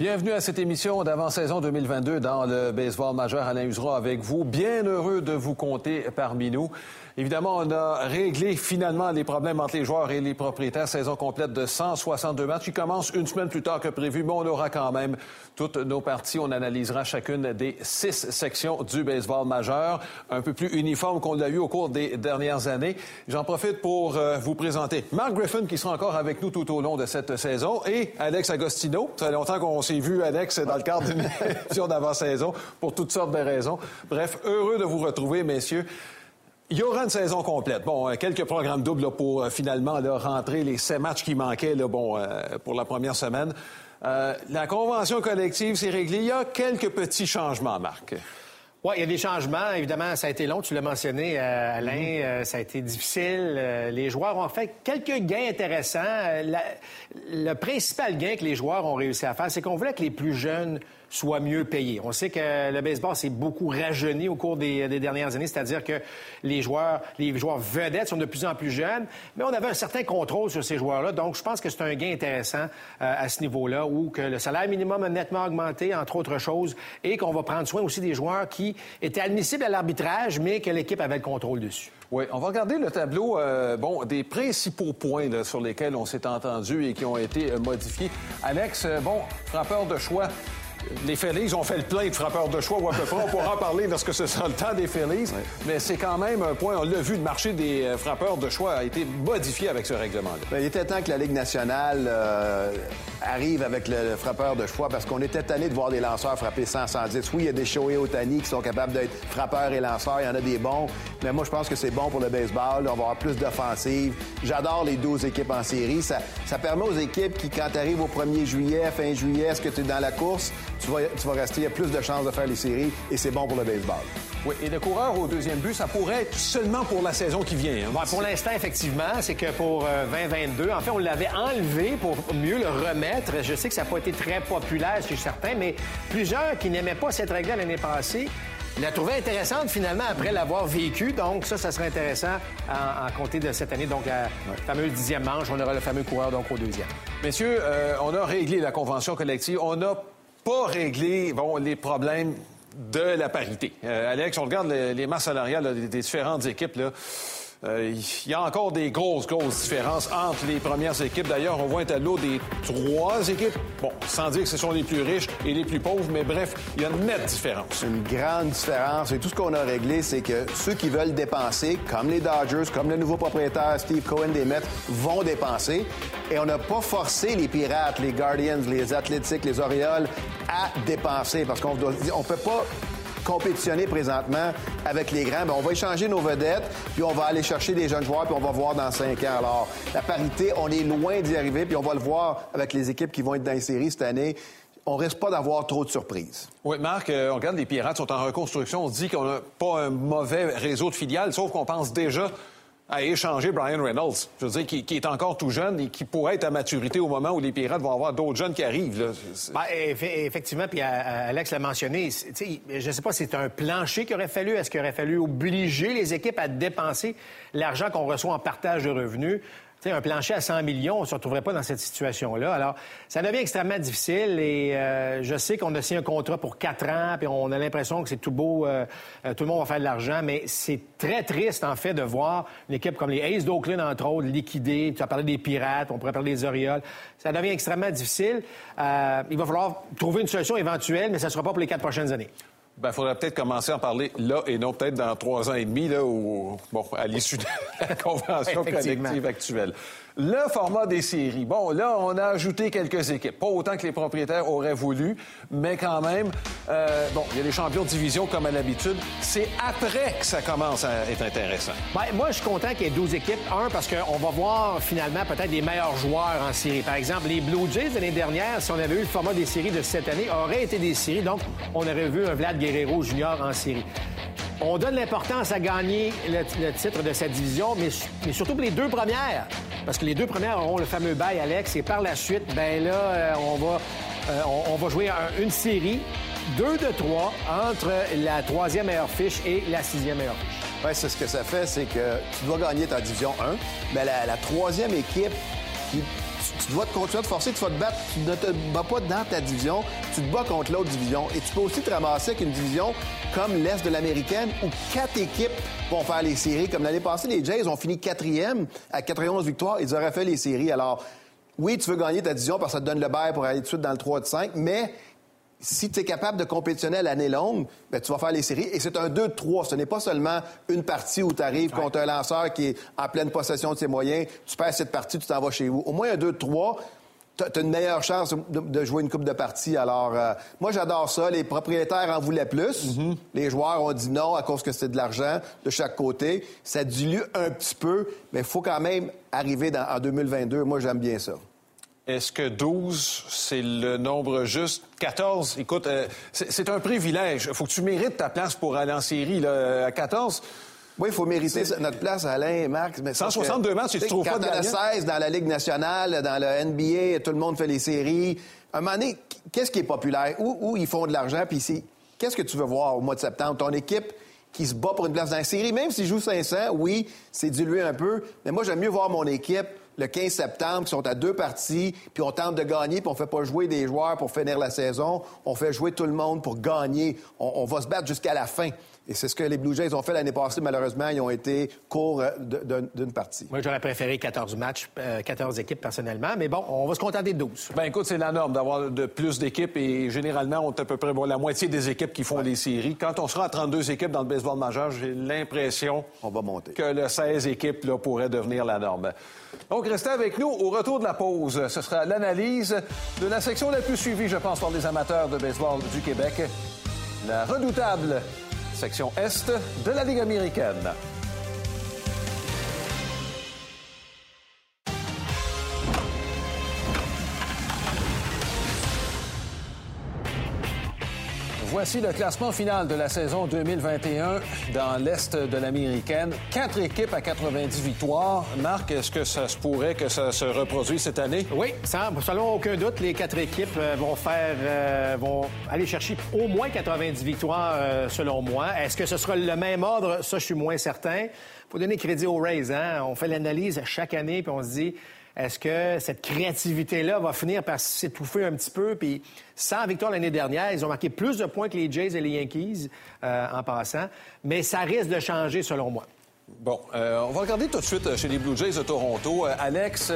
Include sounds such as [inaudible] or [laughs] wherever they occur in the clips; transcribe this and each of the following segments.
Bienvenue à cette émission d'avant-saison 2022 dans le baseball majeur. Alain Usera avec vous. Bien heureux de vous compter parmi nous. Évidemment, on a réglé finalement les problèmes entre les joueurs et les propriétaires. Saison complète de 162 matchs qui commence une semaine plus tard que prévu, mais on aura quand même toutes nos parties. On analysera chacune des six sections du baseball majeur, un peu plus uniforme qu'on l'a eu au cours des dernières années. J'en profite pour euh, vous présenter Mark Griffin qui sera encore avec nous tout au long de cette saison et Alex Agostino. Ça fait longtemps qu'on s'est vu, Alex, dans le cadre d'une [laughs] émission d'avant-saison pour toutes sortes de raisons. Bref, heureux de vous retrouver, messieurs. Il y aura une saison complète. Bon, euh, quelques programmes doubles pour euh, finalement rentrer les sept matchs qui manquaient là, bon, euh, pour la première semaine. la convention collective s'est réglée. Il y a quelques petits changements, Marc. Oui, il y a des changements. Évidemment, ça a été long, tu l'as mentionné, Alain. Mm-hmm. ça a été difficile. les joueurs ont fait quelques gains intéressants. le principal gain que les joueurs ont réussi à faire, c'est qu'on voulait que les plus jeunes soit mieux payé. On sait que le baseball s'est beaucoup rajeuni au cours des, dernières années, c'est-à-dire que les joueurs, les joueurs vedettes sont de plus en plus jeunes, mais on avait un certain contrôle sur ces joueurs-là. Donc, je pense que c'est un gain intéressant euh, à ce niveau-là, où que le salaire minimum a nettement augmenté, entre autres choses, et qu'on va prendre soin aussi des joueurs qui étaient admissibles à l'arbitrage, mais que l'équipe avait le contrôle dessus. Oui, on va regarder le tableau euh, bon, des principaux points sur lesquels on s'est entendu et qui ont été euh, modifiés. Alex, bon, frappeur de choix, les Phillies ont fait le plein de frappeurs de choix ou à peu près. On pourra en parler lorsque ce sera le temps des Phillies. Mais c'est quand même un point. On l'a vu, le marché des euh, frappeurs de choix a été modifié avec ce règlement-là. Ben, il était temps que la Ligue nationale euh, arrive avec le, frappeur de choix parce qu'on était tanné de voir des lanceurs frapper 100, 110. Oui, il y a des Shohei Otani qui sont capables d'être frappeurs et lanceurs. Il y en a des bons. Mais moi, je pense que c'est bon pour le baseball. On va avoir plus d'offensive. J'adore les 12 équipes en série. Ça, ça permet aux équipes qui, quand tu arrives au 1er juillet, fin juillet, est-ce que tu es dans la course, tu vas, tu vas rester, il y a plus de chances de faire les séries et c'est bon pour le baseball. Oui, et le coureur au deuxième but, ça pourrait être seulement pour la saison qui vient. Hein? pour l'instant, effectivement, c'est que pour 2022, euh, en fait, on l'avait enlevé pour mieux le remettre. Je sais que ça n'a pas été très populaire chez certains, mais plusieurs qui n'aimaient pas cette règle l'année passée la trouvé intéressante finalement après l'avoir vécu. Donc ça, ça serait intéressant en, compter de cette année. Donc la fameuse dixième manche, on aura le fameux coureur donc au deuxième. Messieurs, euh, on a réglé la convention collective. On n'a pas réglé bon, les problèmes de la parité. Euh, Alex, on regarde les, masses salariales des différentes équipes. Là. Euh, il y a encore des grosses, grosses différences entre les premières équipes. D'ailleurs, on voit un tableau des trois équipes. Bon, sans dire que ce sont les plus riches et les plus pauvres, mais bref, il y a une nette différence. Une grande différence. Et tout ce qu'on a réglé, c'est que ceux qui veulent dépenser, comme les Dodgers, comme le nouveau propriétaire Steve Cohen des Mets, vont dépenser. Et on n'a pas forcé les Pirates, les Guardians, les Athletics, les Orioles à dépenser parce qu'on ne peut pas compétitionner présentement avec les grands, bien, on va échanger nos vedettes, puis on va aller chercher des jeunes joueurs, puis on va voir dans cinq ans. Alors, la parité, on est loin d'y arriver, puis on va le voir avec les équipes qui vont être dans les séries cette année on risque pas d'avoir trop de surprises. Oui, Marc, euh, on regarde les Pirates sont en reconstruction. On se dit qu'on n'a pas un mauvais réseau de filiales, sauf qu'on pense déjà à échanger Brian Reynolds. Je veux dire, qui, est encore tout jeune et qui pourrait être à maturité au moment où les Pirates vont avoir d'autres jeunes qui arrivent. Ben, effectivement, puis Alex l'a mentionné, je ne sais pas si c'est un plancher qu'il aurait fallu. Est-ce qu'il aurait fallu obliger les équipes à dépenser l'argent qu'on reçoit en partage de revenus? Un plancher à 100 millions, on ne se retrouverait pas dans cette situation-là. Alors, ça devient extrêmement difficile et euh, je sais qu'on a signé un contrat pour quatre ans, puis on a l'impression que c'est tout beau, euh, euh, tout le monde va faire de l'argent, mais c'est très triste, en fait, de voir une équipe comme les Aces d'Oakland, entre autres, liquidée. Tu as parlé des Pirates, on pourrait parler des Orioles. Ça devient extrêmement difficile. il va falloir trouver une solution éventuelle, mais ça ne sera pas pour les quatre prochaines années. Il ben, faudrait peut-être commencer à en parler là et non peut-être dans trois ans et demi, là, ou, bon, à l'issue de la [laughs] convention collective actuelle. Le format des séries. Bon, là, on a ajouté quelques équipes. Pas autant que les propriétaires auraient voulu, mais quand même, euh, bon, il y a des champions de division comme à l'habitude. C'est après que ça commence à être intéressant. Bien, moi, je suis content qu'il y ait 12 équipes. Un, parce qu'on va voir finalement peut-être des meilleurs joueurs en série. Par exemple, les Blue Jays l'année dernière, si on avait eu le format des séries de cette année, auraient été des séries. Donc, on aurait vu un Vlad Guerrero Junior en série. On donne l'importance à gagner le, titre de cette division, mais, surtout pour les deux premières. Parce que les deux premières auront le fameux bail, Alex, et par la suite, ben là, euh, on, va, euh, on, va jouer une série, deux de trois, entre la troisième meilleure fiche et la sixième meilleure fiche. Oui, c'est ce que ça fait, c'est que tu dois gagner ta division 1, mais la, la troisième équipe qui tu, dois continuer de forcer, tu vas te battre. Tu ne te bats pas dans ta division, tu te bats contre l'autre division. Et tu peux aussi te ramasser avec une division comme l'Est de l'Américaine où quatre équipes vont faire les séries. Comme l'année passée, les Jays ont fini quatrième à 91 victoires. Ils auraient fait les séries. Alors, oui, tu veux gagner ta division parce que ça te donne le bail pour aller tout de suite dans le 3 de 5, mais si tu es capable de compétitionner à l'année longue, ben, tu vas faire les séries. Et c'est un 2 de 3. Ce n'est pas seulement une partie où tu arrives contre un lanceur qui est en pleine possession de ses moyens. Tu perds cette partie, tu t'en vas chez vous. Au moins un 2 de 3, tu as une meilleure chance de, jouer une coupe de partie. Alors, euh, moi, j'adore ça. Les propriétaires en voulaient plus. Mm-hmm. Les joueurs ont dit non à cause que c'est de l'argent de chaque côté. Ça dilue un petit peu, mais il faut quand même arriver en 2022. Moi, j'aime bien ça. Est-ce que 12, c'est le nombre juste? 14, écoute, euh, c'est un privilège. Il faut que tu mérites ta place pour aller en série. Là. À 14, oui, il faut mériter notre place, Alain, Marc. Mais 162 matchs, tu trouves pas de Quand 16 dans la Ligue nationale, dans le NBA, tout le monde fait les séries. À un moment donné, qu'est-ce qui est populaire? Où, ils font de l'argent? Puis qu'est-ce que tu veux voir au mois de septembre? Ton équipe qui se bat pour une place dans la série, même s'ils jouent 500, oui, c'est dilué un peu. Mais moi, j'aime mieux voir mon équipe le 15 septembre, qui sont à deux parties, puis on tente de gagner, puis on fait pas jouer des joueurs pour finir la saison, on fait jouer tout le monde pour gagner. On, va se battre jusqu'à la fin. Et c'est ce que les Blue Jays ont fait l'année passée. Malheureusement, ils ont été courts euh, d'une partie. Moi, j'aurais préféré 14 matchs, 14 euh, équipes personnellement, mais bon, on va se contenter de 12. Ben écoute, c'est la norme d'avoir de plus d'équipes et généralement, on est à peu près la moitié des équipes qui font les séries. Quand on sera à 32 équipes dans le baseball majeur, j'ai l'impression on va monter. que le 16 équipes là, pourrait devenir la norme. Donc, restez avec nous. Au retour de la pause, ce sera l'analyse de la section la plus suivie, je pense, par les amateurs de baseball du Québec, la redoutable section Est de la Ligue américaine. Voici le classement final de la saison 2021 dans l'Est de l'Américaine. Quatre équipes à 90 victoires. Marc, est-ce que ça se pourrait que ça se reproduise cette année? Oui, sans, selon aucun doute, les quatre équipes euh, vont faire, euh, vont aller chercher au moins 90 victoires, euh, selon moi. Est-ce que ce sera le même ordre? Ça, je suis moins certain. faut donner crédit aux Rays. Hein? On fait l'analyse chaque année, puis on se dit est-ce que cette créativité-là va finir par s'étouffer un petit peu? Puis, sans victoire l'année dernière, ils ont marqué plus de points que les Jays et les Yankees euh, en passant, mais ça risque de changer selon moi. Bon, euh, on va regarder tout de suite euh, chez les Blue Jays de Toronto. Euh, Alex,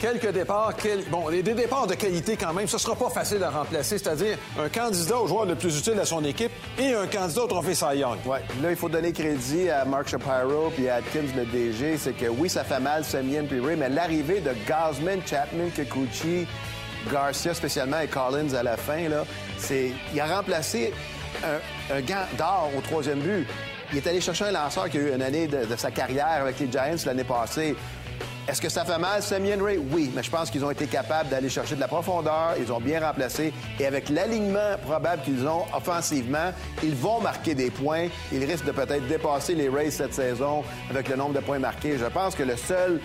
quelques départs, bon, des départs de qualité quand même, ce sera pas facile à remplacer, c'est-à-dire un candidat au joueur le plus utile à son équipe et un candidat au trophée Cy Young. Là, il faut donner crédit à Mark Shapiro puis à Atkins, le DG, c'est que oui, ça fait mal, Semien puis Ray, mais l'arrivée de Gosman, Chapman, Kikuchi, Garcia spécialement et Collins à la fin, là, c'est... Il a remplacé un gant d'or au troisième but. Il est allé chercher un lanceur qui a eu une année de, sa carrière avec les Giants l'année passée. Est-ce que ça fait mal, Sammy Ray? Oui, mais je pense qu'ils ont été capables d'aller chercher de la profondeur. Ils ont bien remplacé. Et avec l'alignement probable qu'ils ont offensivement, ils vont marquer des points. Ils risquent de peut-être dépasser les Rays cette saison avec le nombre de points marqués. Je pense que le seul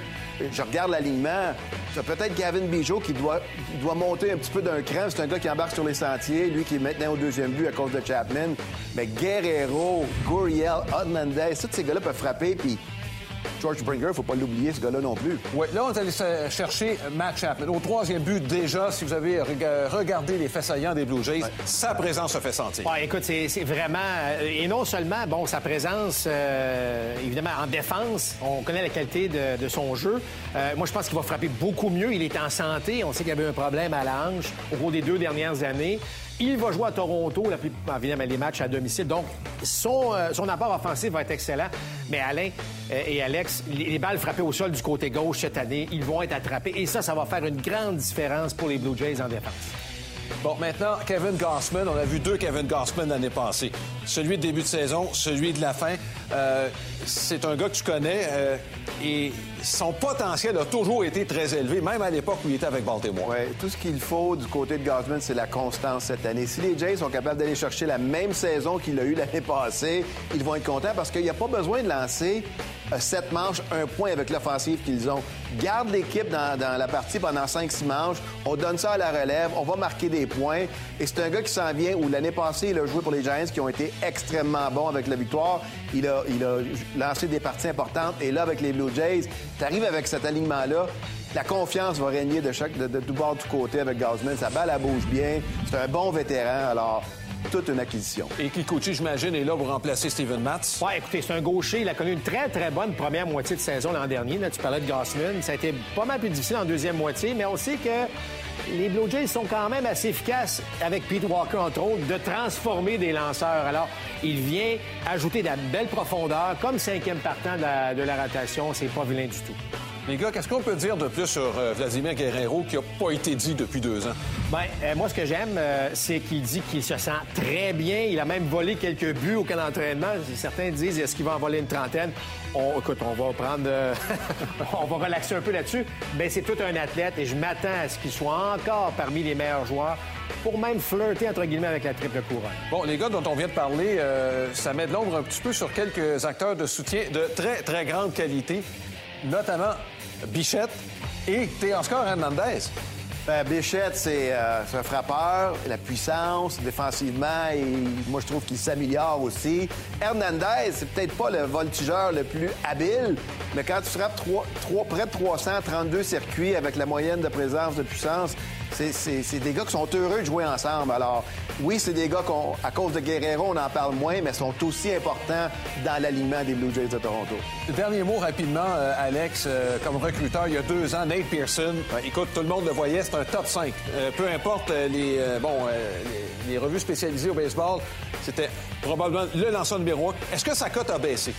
je regarde l'alignement. C'est peut-être Gavin Bijot qui doit, doit monter un petit peu d'un cran. C'est un gars qui embarque sur les sentiers, lui qui est maintenant au deuxième but à cause de Chapman. Mais Guerrero, Guriel, Hernandez, tous ces gars-là peuvent frapper. Puis George ne faut pas l'oublier, ce gars-là non plus. Oui, là, on est allé chercher Matt Chapman. Au troisième but, déjà, si vous avez regardé les faits saillants des Blue Jays, sa présence se fait sentir. Ouais, écoute, c'est vraiment... Euh, et non seulement, bon, sa présence, euh, évidemment, en défense, on connaît la qualité de, son jeu. Euh, moi, je pense qu'il va frapper beaucoup mieux. Il est en santé. On sait qu'il y avait un problème à la hanche au cours des deux dernières années. Il va jouer à Toronto, la évidemment, les matchs à domicile. Donc, son, son apport offensif va être excellent. Mais Alain et Alex, les balles frappées au sol du côté gauche cette année, ils vont être attrapés. Et ça, ça va faire une grande différence pour les Blue Jays en défense. Bon, maintenant, Kevin Gossman. On a vu deux Kevin Gossman l'année passée. Celui de début de saison, celui de la fin. Euh, c'est un gars que tu connais euh, et son potentiel a toujours été très élevé, même à l'époque où il était avec Baltimore. Oui, tout ce qu'il faut du côté de Gossman, c'est la constance cette année. Si les Jays sont capables d'aller chercher la même saison qu'il a eu l'année passée, ils vont être contents parce qu'il n'y a pas besoin de lancer sept manches, un point avec l'offensive qu'ils ont. Garde l'équipe dans, la partie pendant 5-6 manches. On donne ça à la relève. On va marquer des points. Et c'est un gars qui s'en vient où l'année passée, il a joué pour les Giants qui ont été extrêmement bons avec la victoire. Il a, lancé des parties importantes. Et là, avec les Blue Jays, tu arrives avec cet alignement-là. la confiance va régner de chaque de, de, tout bord, de tout côté avec Gosman. Sa balle, elle bouge bien. C'est un bon vétéran. Alors, toute une acquisition. Et Kikuchi, j'imagine, est là pour remplacer Steven Matz. Oui, écoutez, c'est un gaucher. Il a connu une très, très bonne première moitié de saison l'an dernier. Là, tu parlais de Gossman. Ça a été pas mal plus difficile en deuxième moitié, mais on sait que les Blue Jays sont quand même assez efficaces, avec Pete Walker, entre autres, de transformer des lanceurs. Alors, il vient ajouter de la belle profondeur. Comme cinquième partant de la, de la rotation, c'est pas vilain du tout. Les gars, qu'est-ce qu'on peut dire de plus sur euh, Vladimir Guerrero qui n'a pas été dit depuis deux ans? Bien, euh, moi, ce que j'aime, euh, c'est qu'il dit qu'il se sent très bien. Il a même volé quelques buts au camp d'entraînement. Certains disent est-ce qu'il va en voler une trentaine? On, écoute, on va prendre. [laughs] on va relaxer un peu là-dessus. Bien, c'est tout un athlète et je m'attends à ce qu'il soit encore parmi les meilleurs joueurs pour même flirter, entre guillemets, avec la triple couronne. Bon, les gars dont on vient de parler, ça met de l'ombre un petit peu sur quelques acteurs de soutien de très, très grande qualité notamment Bichette et Teoscar Hernandez. Ben, Bichette, c'est euh, un frappeur, la puissance, défensivement, et moi, je trouve qu'il s'améliore aussi. Hernandez, c'est peut-être pas le voltigeur le plus habile, mais quand tu frappes près de 332 circuits avec la moyenne de présence de puissance, c'est des gars qui sont heureux de jouer ensemble. Alors, oui, c'est des gars qu'à cause de Guerrero, on en parle moins, mais sont aussi importants dans l'alignement des Blue Jays de Toronto. Dernier mot rapidement, euh, Alex, euh, comme recruteur, il y a deux ans, Nate Pearson, écoute, tout le monde le voyait, c'est un top 5. Euh, peu importe les, bon, les, revues spécialisées au baseball, c'était probablement le lanceur numéro un. Est-ce que sa cote a baissé?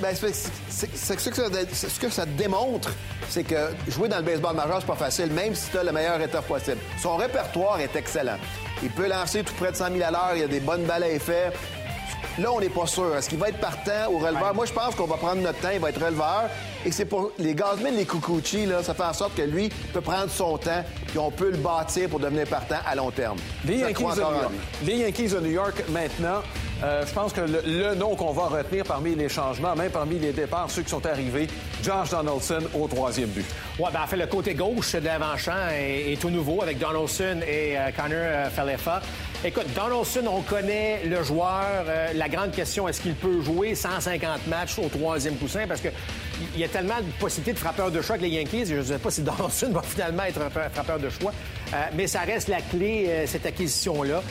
Ben, c'est ce, ce que ça démontre, c'est que jouer dans le baseball majeur, c'est pas facile, même si tu as le meilleur état possible. Son répertoire est excellent. Il peut lancer tout près de 100 000 à l'heure. Il y a des bonnes balles à effet. Là, on n'est pas sûr. Est-ce qu'il va être partant ou releveur? Moi, je pense qu'on va prendre notre temps. Il va être releveur. Et c'est pour les Gazmen, les Kukuchi, là, ça fait en sorte que lui peut prendre son temps puis on peut le bâtir pour devenir partant à long terme. Les Yankees, de New York. les Yankees de New York, maintenant, euh, je pense que le, nom qu'on va retenir parmi les changements, même parmi les départs, ceux qui sont arrivés, Josh Donaldson au troisième but. Oui, ben, en fait, le côté gauche de l'avant-champ est, tout nouveau avec Donaldson et euh, Connor euh, Falefa. Écoute, Donaldson, on connaît le joueur. la grande question, est-ce qu'il peut jouer 150 matchs au troisième poussin? Parce qu'il y a tellement de possibilités de frappeur de choix avec les Yankees. Je ne sais pas si [laughs] Donaldson va finalement être un frappeur de choix. mais ça reste la clé, cette acquisition-là.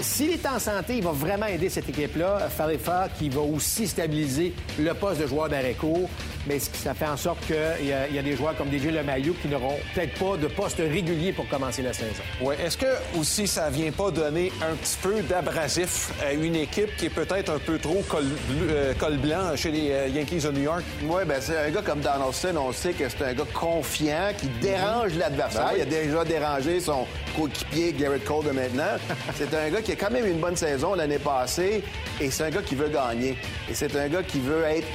S'il est en santé, il va vraiment aider cette équipe-là. Falefa qui va aussi stabiliser le poste de joueur d'arrêt court. Mais ça fait en sorte qu'il y, y, a des joueurs comme DJ Lemayou qui n'auront peut-être pas de poste régulier pour commencer la saison. Oui. Est-ce que aussi ça vient pas donner un petit peu d'abrasif à une équipe qui est peut-être un peu trop col, euh, blanc chez les euh, Yankees de New York? Oui, bien, c'est un gars comme Donaldson. On sait que c'est un gars confiant qui dérange l'adversaire. Ben il a déjà dérangé son coéquipier Garrett Cole de maintenant. [laughs] c'est un gars qui a quand même une bonne saison l'année passée et c'est un gars qui veut gagner. Et c'est un gars qui veut être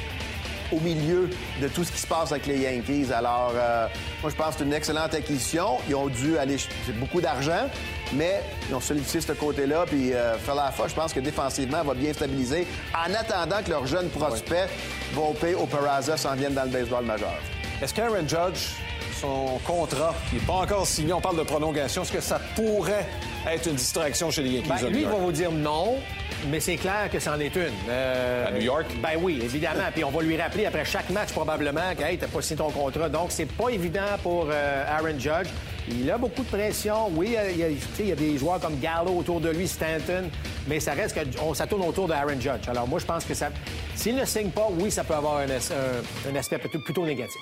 au milieu de tout ce qui se passe avec les Yankees. Alors, euh, moi, je pense que c'est une excellente acquisition. Ils ont dû aller c'est beaucoup d'argent, mais ils ont sollicité ce côté-là. Puis, euh, Falafa, je pense que défensivement, va bien stabiliser en attendant que leurs jeunes prospects, Volpe ou Peraza, s'en viennent dans le baseball majeur. Est-ce qu'Aaron Judge, son contrat, qui n'est pas encore signé, on parle de prolongation, est-ce que ça pourrait être une distraction chez les Yankees? Ben, lui, il va vous dire non. Mais c'est clair que c'en est une. Euh, à New York? Ben oui, évidemment. Puis on va lui rappeler après chaque match probablement que hey, t'as pas signé ton contrat. Donc c'est pas évident pour euh, Aaron Judge. Il a beaucoup de pression. Oui, il y, a, il y, a, des joueurs comme Gallo autour de lui, Stanton, mais ça reste que on, ça tourne autour d'Aaron Judge. Alors moi, je pense que ça, s'il ne signe pas, oui, ça peut avoir un, aspect plutôt, négatif.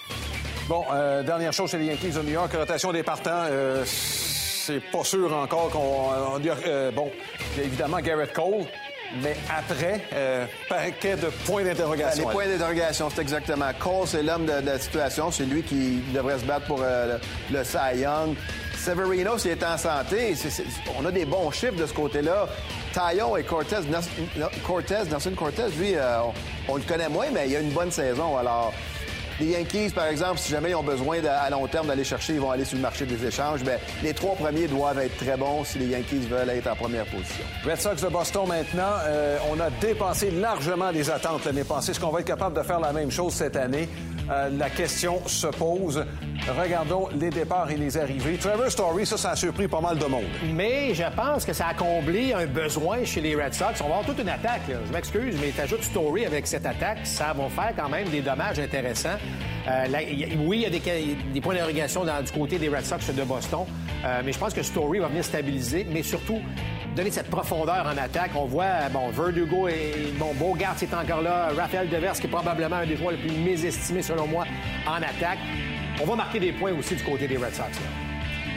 Bon, euh, dernière chose chez les Yankees de New York, rotation des partants. c'est pas sûr encore qu'on. bon, évidemment Garrett Cole, mais après, euh, paquet de points d'interrogation. Les points d'interrogation, c'est exactement. Cole, c'est l'homme de, la situation. C'est lui qui devrait se battre pour euh, le, le Cy Young. Severino, s'il est en santé, on a des bons chiffres de ce côté-là. Taillon et Cortez, Cortez Nelson Cortez, lui, euh, on, on, le connaît moins, mais il a une bonne saison. Alors, les Yankees, par exemple, si jamais ils ont besoin à long terme d'aller chercher, ils vont aller sur le marché des échanges. Bien, les trois premiers doivent être très bons si les Yankees veulent être en première position. Red Sox de Boston maintenant, euh, on a dépassé largement les attentes l'année passée. Est-ce qu'on va être capable de faire la même chose cette année? Euh, la question se pose. regardons les départs et les arrivées. Trevor Story, ça, ça a surpris pas mal de monde. Mais je pense que ça a comblé un besoin chez les Red Sox. On va avoir toute une attaque. Je m'excuse, mais tu ajoutes Story avec cette attaque, ça va faire quand même des dommages intéressants. Euh, oui, il y a des, points d'interrogation du côté des Red Sox de Boston, euh, mais je pense que Story va venir stabiliser, mais surtout donner cette profondeur en attaque. On voit, bon, Verdugo et bon, Bogart est encore là, Raphaël Devers qui est probablement un des joueurs les plus mésestimés selon moi en attaque. On va marquer des points aussi du côté des Red Sox.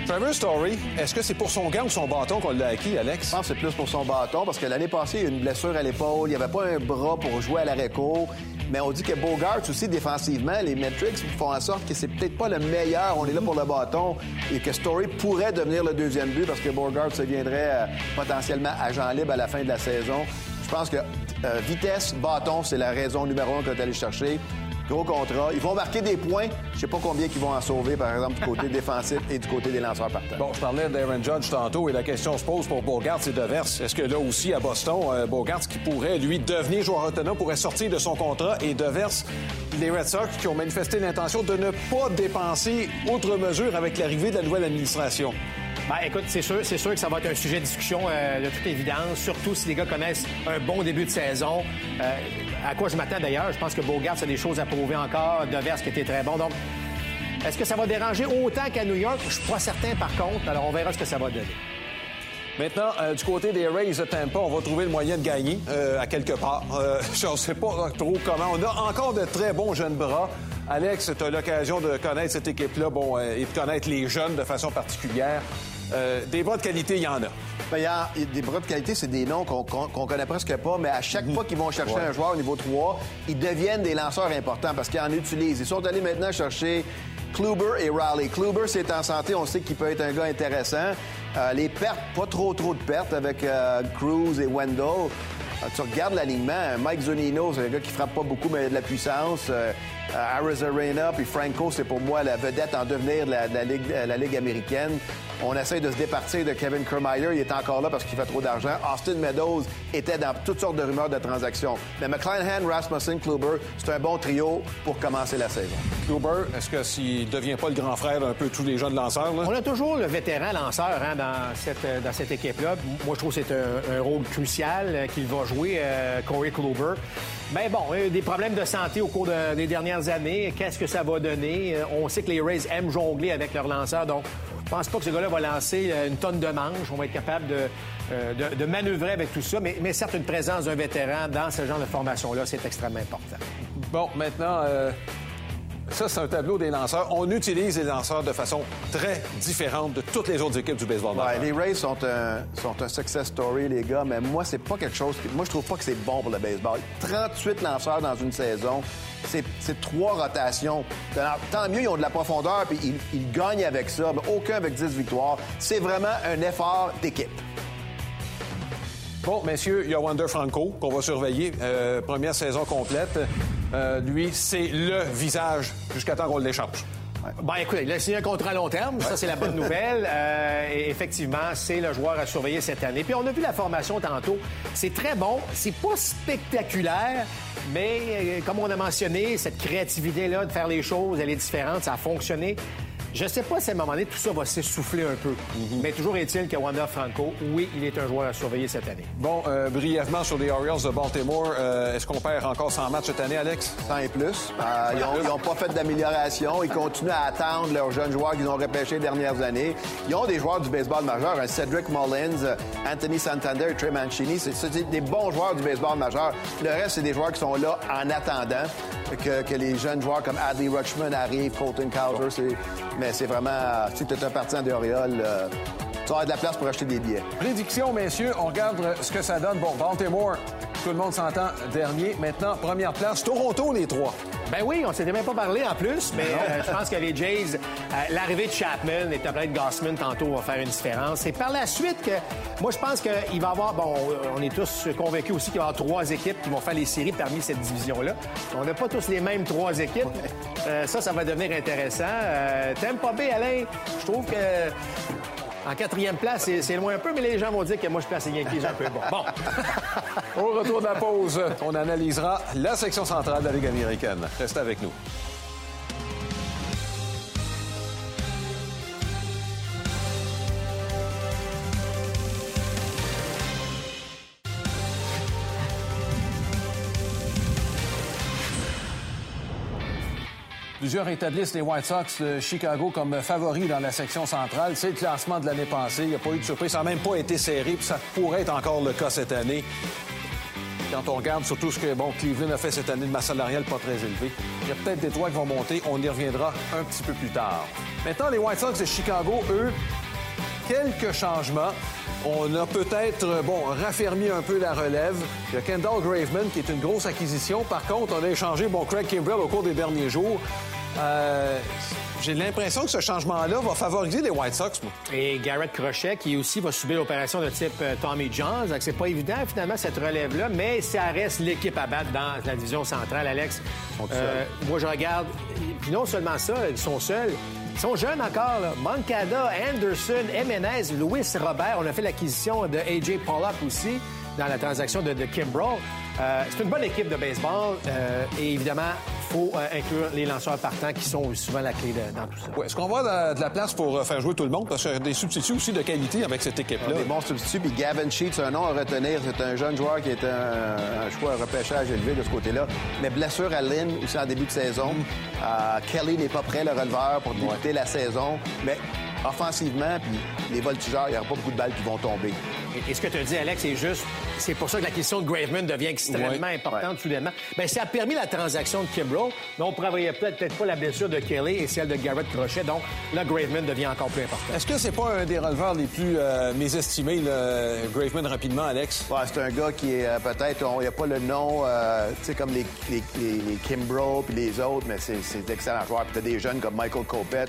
Trevor Story, est-ce que c'est pour son gant ou son bâton qu'on l'a acquis, Alex? Je pense que c'est plus pour son bâton parce que l'année passée, il y a eu une blessure à l'épaule. Il n'y avait pas un bras pour jouer à l'arrêt court. Mais on dit que Bogart aussi, défensivement, les metrics font en sorte que c'est peut-être pas le meilleur. On est là pour le bâton et que Story pourrait devenir le deuxième but parce que Bogart se viendrait euh, potentiellement agent libre à la fin de la saison. Je pense que euh, vitesse, bâton, c'est la raison numéro un qu'on est allé chercher. Gros contrat. Ils vont marquer des points. Je sais pas combien ils vont en sauver, par exemple, du côté [laughs] défensif et du côté des lanceurs partants. Bon, je parlais d'Aaron Judge tantôt et la question se pose pour Bogart et Devers. Est-ce que là aussi, à Boston, euh, Bogart, qui pourrait, lui, devenir joueur autonome, pourrait sortir de son contrat et Devers, les Red Sox qui ont manifesté l'intention de ne pas dépenser outre mesure avec l'arrivée de la nouvelle administration? Ben, écoute, c'est sûr, c'est sûr que ça va être un sujet de discussion euh, de toute évidence, surtout si les gars connaissent un bon début de saison. Euh, à quoi je m'attends d'ailleurs, je pense que Bogart a des choses à prouver encore, Devers qui était très bon. Donc, est-ce que ça va déranger autant qu'à New York? Je suis pas certain par contre. Alors, on verra ce que ça va donner. Maintenant, euh, du côté des Rays de Tampa, on va trouver le moyen de gagner à quelque part. [laughs] je ne sais pas trop comment. On a encore de très bons jeunes bras. Alex, tu as l'occasion de connaître cette équipe-là bon, et de connaître les jeunes de façon particulière. Euh, des bras de qualité, il y en a. Ben, y a des bras de qualité, c'est des noms qu'on connaît presque pas, mais à chaque mhm. fois qu'ils vont chercher un joueur au niveau 3, ils deviennent des lanceurs importants parce qu'ils en utilisent. Ils sont allés maintenant chercher Kluber et Raleigh. Kluber, c'est en santé, on sait qu'il peut être un gars intéressant. Euh, les pertes, pas trop trop de pertes avec euh, Cruz et Wendell. tu regardes l'alignement, Mike Zunino, c'est un gars qui frappe pas beaucoup, mais il a de la puissance. Arizona puis Franco, c'est pour moi la vedette en devenir de la, Ligue, la Ligue américaine. On essaie de se départir de Kevin Kermeyer. Il est encore là parce qu'il fait trop d'argent. Austin Meadows était dans toutes sortes de rumeurs de transactions. Mais McClanahan, Rasmussen, Kluber, c'est un bon trio pour commencer la saison. Kluber, est-ce que s'il devient pas le grand frère d'un peu tous les jeunes lanceurs? On a toujours le vétéran lanceur hein, dans cette, euh, dans cette équipe-là. Moi, je trouve que c'est un, rôle crucial euh, qu'il va jouer, euh, Corey Kluber. Mais bon, il y a des problèmes de santé au cours des dernières années. Qu'est-ce que ça va donner? On sait que les Rays aiment jongler avec leurs lanceurs, donc je pense pas que ce gars-là va lancer euh, une tonne de manches. On va être capable euh, de, de, manœuvrer avec tout ça. Mais, mais certes, une présence d'un vétéran dans ce genre de formation-là, c'est extrêmement important. Bon, maintenant, euh, ça, c'est un tableau des lanceurs. On utilise les lanceurs de façon très différente de toutes les autres équipes du baseball. Ouais, les Rays sont un, sont un success story, les gars, mais moi, c'est pas quelque chose... Moi, je trouve pas que c'est bon pour le baseball. 38 lanceurs dans une saison, c'est trois rotations. Tant mieux, ils ont de la profondeur, puis ils, gagnent avec ça, mais aucun avec 10 victoires. C'est vraiment un effort d'équipe. Bon, messieurs, il y a Wander Franco qu'on va surveiller. Euh, première saison complète. Euh, lui, c'est le visage jusqu'à temps qu'on l'échange. Ben, écoutez, il a signé un contrat à long terme. Ça, c'est la bonne nouvelle. [laughs] Euh, et effectivement, c'est le joueur à surveiller cette année. Puis on a vu la formation tantôt. C'est très bon. C'est pas spectaculaire, mais euh, comme on a mentionné, cette créativité-là de faire les choses, elle est différente. Ça a fonctionné. Je ne sais pas si à un moment donné, tout ça va s'essouffler un peu. Mhm. Mais toujours est-il que Wanda Franco, oui, il est un joueur à surveiller cette année. Bon, euh, brièvement sur les Orioles de Baltimore, euh, est-ce qu'on perd encore 100 matchs cette année, Alex? 100 et plus. Euh, ils n'ont pas fait d'amélioration. Ils continuent à attendre leurs jeunes joueurs qu'ils ont repêchés les dernières années. Ils ont des joueurs du baseball majeur, un Cedric Mullins, Anthony Santander, Trey Mancini. C'est des bons joueurs du baseball majeur. Le reste, c'est des joueurs qui sont là en attendant que, les jeunes joueurs comme Adley Rutschman arrivent, Colton Cowser. Mais c'est vraiment, si tu es un partisan de Oriole, euh, tu vas de la place pour acheter des billets. Prédiction, messieurs, on regarde ce que ça donne. Bon, Baltimore, tout le monde s'entend dernier. Maintenant, première place, Toronto, les trois. Ben oui, on s'était même pas parlé en plus, mais euh, je pense que les Jays, euh, l'arrivée de Chapman et peut-être Gossman tantôt va faire une différence. Et par la suite, que, moi je pense qu'il va y avoir, bon, on est tous convaincus aussi qu'il va y avoir trois équipes qui vont faire les séries parmi cette division-là. On n'a pas tous les mêmes trois équipes. Euh, ça, ça va devenir intéressant. T'aimes pas bien, Alain, je trouve que en quatrième place, c'est loin un peu, mais les gens vont dire que moi, je place les Yankees un peu bon. Bon. Au retour de la pause, on analysera la section centrale de la Ligue américaine. Restez avec nous. Plusieurs établissent les White Sox de Chicago comme favoris dans la section centrale. C'est le classement de l'année passée. Il n'y a pas eu de surprise. Ça n'a même pas été serré, puis ça pourrait être encore le cas cette année. Quand on regarde surtout ce que bon, Cleveland a fait cette année de masse salariale pas très élevée, il y a peut-être des toits qui vont monter. On y reviendra un petit peu plus tard. Maintenant, les White Sox de Chicago, eux, quelques changements. On a peut-être, bon, raffermi un peu la relève. Il y a Kendall Graveman, qui est une grosse acquisition. Par contre, on a échangé, bon, Craig Kimbrell au cours des derniers jours. Euh, j'ai l'impression que ce changement-là va favoriser les White Sox. Et Garrett Crochet, qui aussi va subir l'opération de type euh, Tommy Johns. C'est pas évident, finalement, cette relève-là, mais ça reste l'équipe à battre dans la division centrale, Alex. Euh, moi, je regarde. Puis non seulement ça, ils sont seuls. Ils sont jeunes encore, là. Mancada, Anderson, Jimenez, Louis Robert. On a fait l'acquisition de A.J. Pollock aussi dans la transaction de, de Kimbrough. Euh, c'est une bonne équipe de baseball et évidemment, faut euh, inclure les lanceurs partants qui sont souvent la clé de, dans tout ça. Ouais, Est-ce qu'on va de, la place pour euh, faire jouer tout le monde? Parce qu'il y a des substituts aussi de qualité avec cette équipe-là. Des bons substituts. Puis Gavin Sheets, c'est un nom à retenir. C'est un jeune joueur qui est un, un choix, un repêchage élevé de ce côté-là. Mais blessure à Lynn aussi en début de saison. Euh, Kelly n'est pas prêt, le releveur, pour débuter la saison. Mais offensivement, puis les voltigeurs, il n'y aura pas beaucoup de balles qui vont tomber. Et, ce que tu as dit, Alex, c'est juste, c'est pour ça que la question de Graveman devient extrêmement Ouais. importante soudainement. Bien, ça a permis la transaction de Kimbrough, mais on ne prévoyait peut-être pas la blessure de Kelly et celle de Garrett Crochet. Donc, là, Graveman devient encore plus important. Est-ce que c'est pas un des releveurs les plus euh, mésestimés, le Graveman, rapidement, Alex? Ouais, c'est un gars qui est euh, peut-être, on- il n'y a pas le nom, euh, tu sais, comme les, les, les, les Kimbrough puis les autres, mais c'est c'est d'excellents joueurs. Puis t'as des jeunes comme Michael Kopech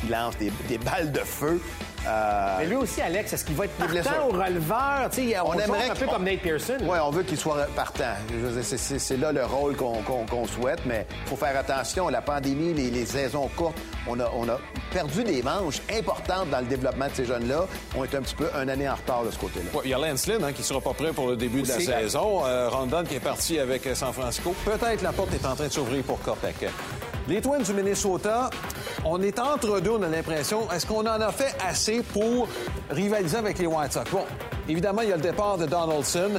qui lancent des, des balles de feu. Euh, Mais lui aussi, Alex, est-ce qu'il va être partant au releveur? Tu sais, on, on aimerait un peu comme Nate Pearson. Oui, on veut qu'il soit partant. C'est- là le rôle qu'on souhaite, mais il faut faire attention. La pandémie, les, les saisons courtes, on a, on a perdu des manches importantes dans le développement de ces jeunes-là. On est un petit peu une année en retard de ce côté-là. Ouais, Il y a Lance Lynn hein, qui ne sera pas prêt pour le début de la saison. Euh, Rondon qui est parti avec euh, San Francisco. Peut-être la porte est en train de s'ouvrir pour Kopech. Les Twins du Minnesota, on est entre deux, on a l'impression. Est-ce qu'on en a fait assez? Pour rivaliser avec les White Sox? Bon, évidemment, il y a le départ de Donaldson,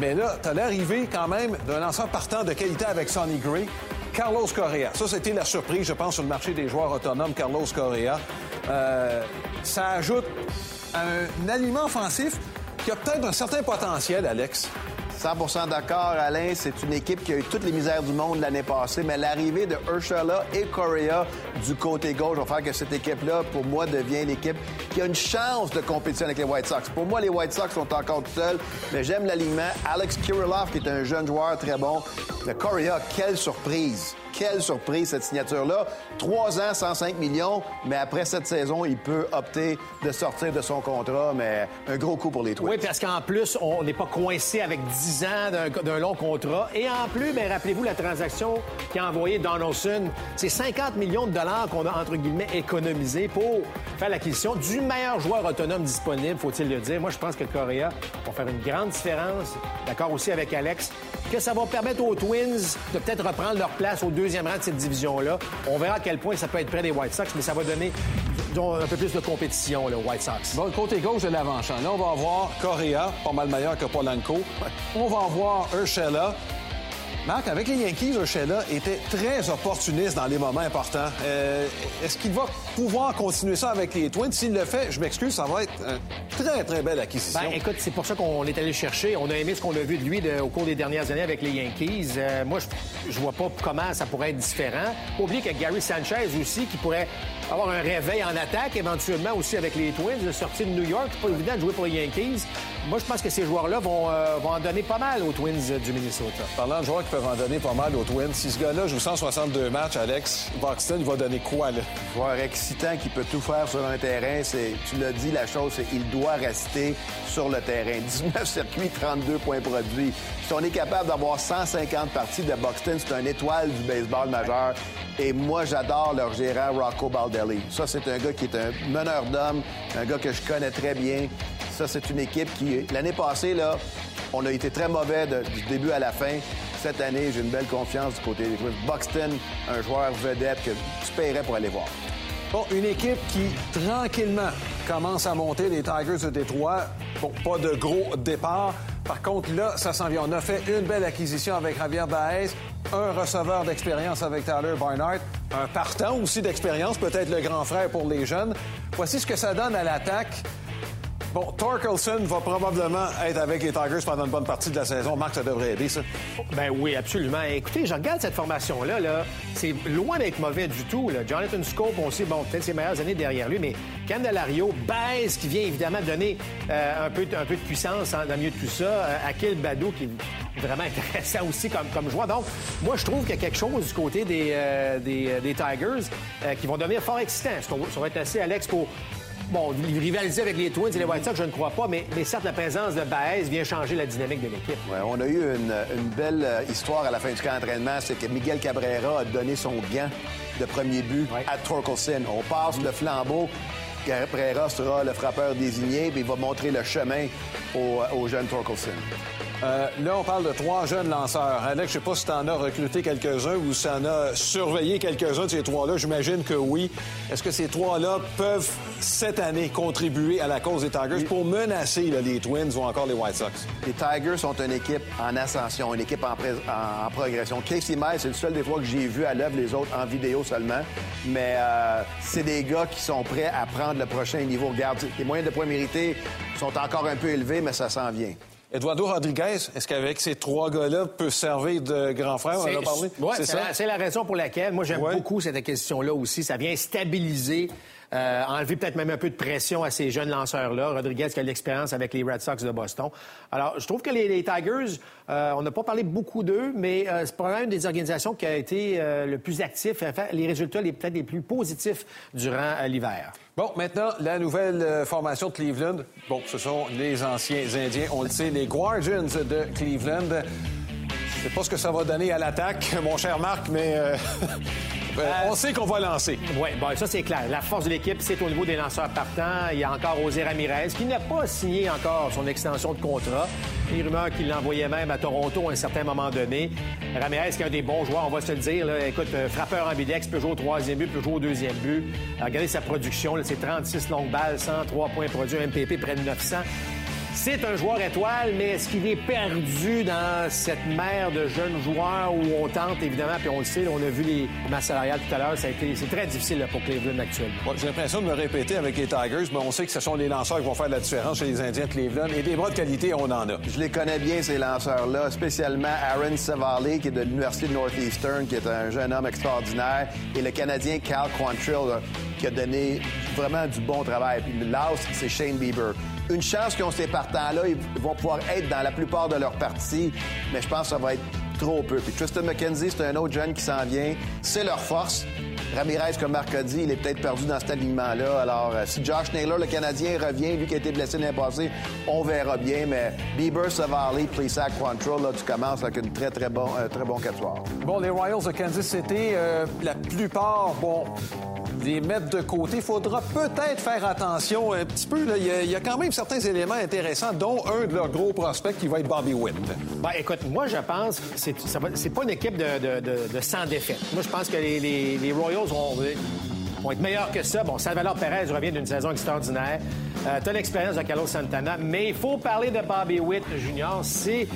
mais là, tu as l'arrivée quand même d'un lanceur partant de qualité avec Sonny Gray. Carlos Correa. Ça, c'était la surprise, je pense, sur le marché des joueurs autonomes, Carlos Correa. Euh, ça ajoute un aliment offensif qui a peut-être un certain potentiel, Alex. 100% d'accord, Alain. C'est une équipe qui a eu toutes les misères du monde l'année passée, mais l'arrivée de Urshela et Correa du côté gauche va faire que cette équipe-là, pour moi, devient l'équipe qui a une chance de compétition avec les White Sox. Pour moi, les White Sox sont encore tout seuls, mais j'aime l'alignement. Alex Kirilloff, qui est un jeune joueur très bon. Le Correa, quelle surprise! Quelle surprise, cette signature-là. Trois ans, 105 millions, mais après cette saison, il peut opter de sortir de son contrat, mais un gros coup pour les Twins. Oui, parce qu'en plus, on n'est pas coincé avec 10 ans d'un- long contrat. Et en plus, ben, rappelez-vous la transaction qui a envoyé Donaldson. C'est 50 millions de dollars qu'on a, entre guillemets, économisé pour faire l'acquisition du meilleur joueur autonome disponible, faut-il le dire. Moi, je pense que Correa va faire une grande différence. D'accord aussi avec Alex. Que ça va permettre aux Twins de peut-être reprendre leur place au deuxième rang de cette division-là. On verra à quel point ça peut être près des White Sox, mais ça va donner un peu plus de compétition, aux White Sox. Bon, le côté gauche de l'avant-champ. Là, on va avoir Correa, pas mal meilleur que Polanco. On va avoir Urshela. Marc, avec les Yankees, Urshela était très opportuniste dans les moments importants. Euh, Est-ce qu'il va pouvoir continuer ça avec les Twins? S'il le fait, je m'excuse, ça va être une très, très belle acquisition. Ben, écoute, c'est pour ça qu'on est allé chercher. On a aimé ce qu'on a vu de lui au cours des dernières années avec les Yankees. Euh, moi, je, je vois pas comment ça pourrait être différent. Y a Gary Sanchez aussi qui pourrait avoir un réveil en attaque, éventuellement aussi avec les Twins, de sortir de New York. C'est pas évident de jouer pour les Yankees. Moi, je pense que ces joueurs-là vont, euh, vont en donner pas mal aux Twins du Minnesota. Parlant de joueurs qui peuvent en donner pas mal aux Twins, si ce gars-là joue 162 matchs, Alex, Buxton, il va donner quoi, là? joueur excitant qui peut tout faire sur un terrain. C'est, tu l'as dit, la chose, c'est qu'il doit rester sur le terrain. [laughs] 19 circuits, 32 points produits. Si on est capable d'avoir 150 parties de Buxton, c'est un étoile du baseball majeur. Et moi, j'adore leur gérant Rocco Baldelli. Ça, c'est un gars qui est un meneur d'hommes, un gars que je connais très bien. Ça, c'est une équipe qui, l'année passée, là, on a été très mauvais du début à la fin. Cette année, j'ai une belle confiance du côté des. Buxton, un joueur vedette que tu paierais pour aller voir. Bon, une équipe qui, tranquillement, commence à monter les Tigers de Détroit. Bon, pas de gros départ. Par contre, là, ça s'en vient. On a fait une belle acquisition avec Javier Baez, un receveur d'expérience avec Tyler Barnard, un partant aussi d'expérience, peut-être le grand frère pour les jeunes. Voici ce que ça donne à l'attaque. Bon, Torkelson va probablement être avec les Tigers pendant une bonne partie de la saison. Marc, ça devrait aider, ça. Ben oui, absolument. Écoutez, je regarde cette formation-là. Là. C'est loin d'être mauvais du tout. Jonathan Scope, on sait, bon, peut-être ses meilleures années derrière lui, mais Candelario, baisse qui vient évidemment donner euh, un, peu, de puissance hein, dans le milieu de tout ça. Euh, Akil Badou, qui est vraiment [laughs] intéressant aussi comme, comme joueur. Donc, moi, je trouve qu'il y a quelque chose du côté des, euh, Tigers qui vont devenir fort excitants. Ça va être assez, Alex, pour bon, rivaliser avec les Twins et les White Sox, je ne crois pas, mais, mais certes, la présence de Baez vient changer la dynamique de l'équipe. Ouais, on a eu une, une, belle histoire à la fin du camp d'entraînement, c'est que Miguel Cabrera a donné son gant de premier but ouais. à Torkelson. On passe le flambeau. Cabrera sera le frappeur désigné, puis il va montrer le chemin au, au jeune Torkelson. Euh, là, on parle de trois jeunes lanceurs. Alex, je ne sais pas si tu en as recruté quelques-uns ou si tu en as surveillé quelques-uns de ces trois-là. J'imagine que oui. Est-ce que ces trois-là peuvent, cette année, contribuer à la cause des Tigers pour menacer là, les Twins ou encore les White Sox? Les Tigers sont une équipe en ascension, une équipe en, en, en progression. Casey Miles, c'est le seul des fois que j'ai vu à l'œuvre, les autres en vidéo seulement. Mais euh, c'est des gars qui sont prêts à prendre le prochain niveau. Regarde, les moyens de points mérités sont encore un peu élevés, mais ça s'en vient. Eduardo Rodriguez, est-ce qu'avec ces trois gars-là, peut servir de grand frère? On en a parlé? Oui, c'est la, la, raison pour laquelle moi j'aime ouais. beaucoup cette acquisition-là aussi. Ça vient stabiliser euh, enlever peut-être même un peu de pression à ces jeunes lanceurs-là. Rodriguez qui a l'expérience avec les Red Sox de Boston. Alors, je trouve que les, les Tigers, euh, on n'a pas parlé beaucoup d'eux, mais euh, c'est probablement une des organisations qui a été euh, le plus actif, enfin, les résultats les, peut-être les plus positifs durant l'hiver. Bon, maintenant, la nouvelle formation de Cleveland. Bon, ce sont les anciens Indiens, on le sait, les Guardians de Cleveland. Je sais pas ce que ça va donner à l'attaque, mon cher Marc, mais euh, [laughs] euh, on sait qu'on va lancer. Oui, bon, ça c'est clair. La force de l'équipe, c'est au niveau des lanceurs partants. Il y a encore Osé Ramirez, qui n'a pas signé encore son extension de contrat. Les rumeurs qu'il l'envoyait même à Toronto à un certain moment donné. Ramirez, qui est un des bons joueurs, on va se le dire. Écoute, frappeur en bidex, peut jouer au troisième but, peut jouer au deuxième but. Regardez sa production, c'est 36 longues balles, 103 points produits, MPP près de 900. C'est un joueur étoile, mais est-ce qu'il est perdu dans cette mer de jeunes joueurs où on tente, évidemment, puis on le sait, on a vu les masses salariales tout à l'heure, ça a été, c'est très difficile là, pour Cleveland actuellement. Ouais, j'ai l'impression de me répéter avec les Tigers, mais on sait que ce sont les lanceurs qui vont faire la différence chez les Indiens de Cleveland. Et des bras de qualité, on en a. Je les connais bien, ces lanceurs-là, spécialement Aaron Savali, qui est de l'Université de Northeastern, qui est un jeune homme extraordinaire, et le Canadien Cal Quantrill, là, qui a donné vraiment du bon travail. Puis l'as, c'est Shane Bieber une chance qu'ils ont ces partants-là. Ils vont pouvoir être dans la plupart de leurs parties, mais je pense que ça va être trop peu. Puis Tristan McKenzie, c'est un autre jeune qui s'en vient. C'est leur force. Ramirez, comme Marc a dit, il est peut-être perdu dans cet alignement-là. Alors, euh, si Josh Naylor, le Canadien, revient, lui qui a été blessé l'année passée, on verra bien. Mais Bieber, Savali, Plisac, Quantrill, là, tu commences avec une très, très bon, un très bon quatuor. Bon, les Royals de Kansas City, euh, la plupart, bon, les mettre de côté. Il faudra peut-être faire attention un petit peu. Il y, a quand même certains éléments intéressants, dont un de leurs gros prospects qui va être Bobby Witt. Ben, écoute, moi, je pense que c'est, pas une équipe de, de, de. Moi, je pense que les, Royals vont, être meilleurs que ça. Bon, Salvador Perez revient d'une saison extraordinaire. Euh, tu l'expérience de Carlos Santana, mais il faut parler de Bobby Witt Junior. C'est,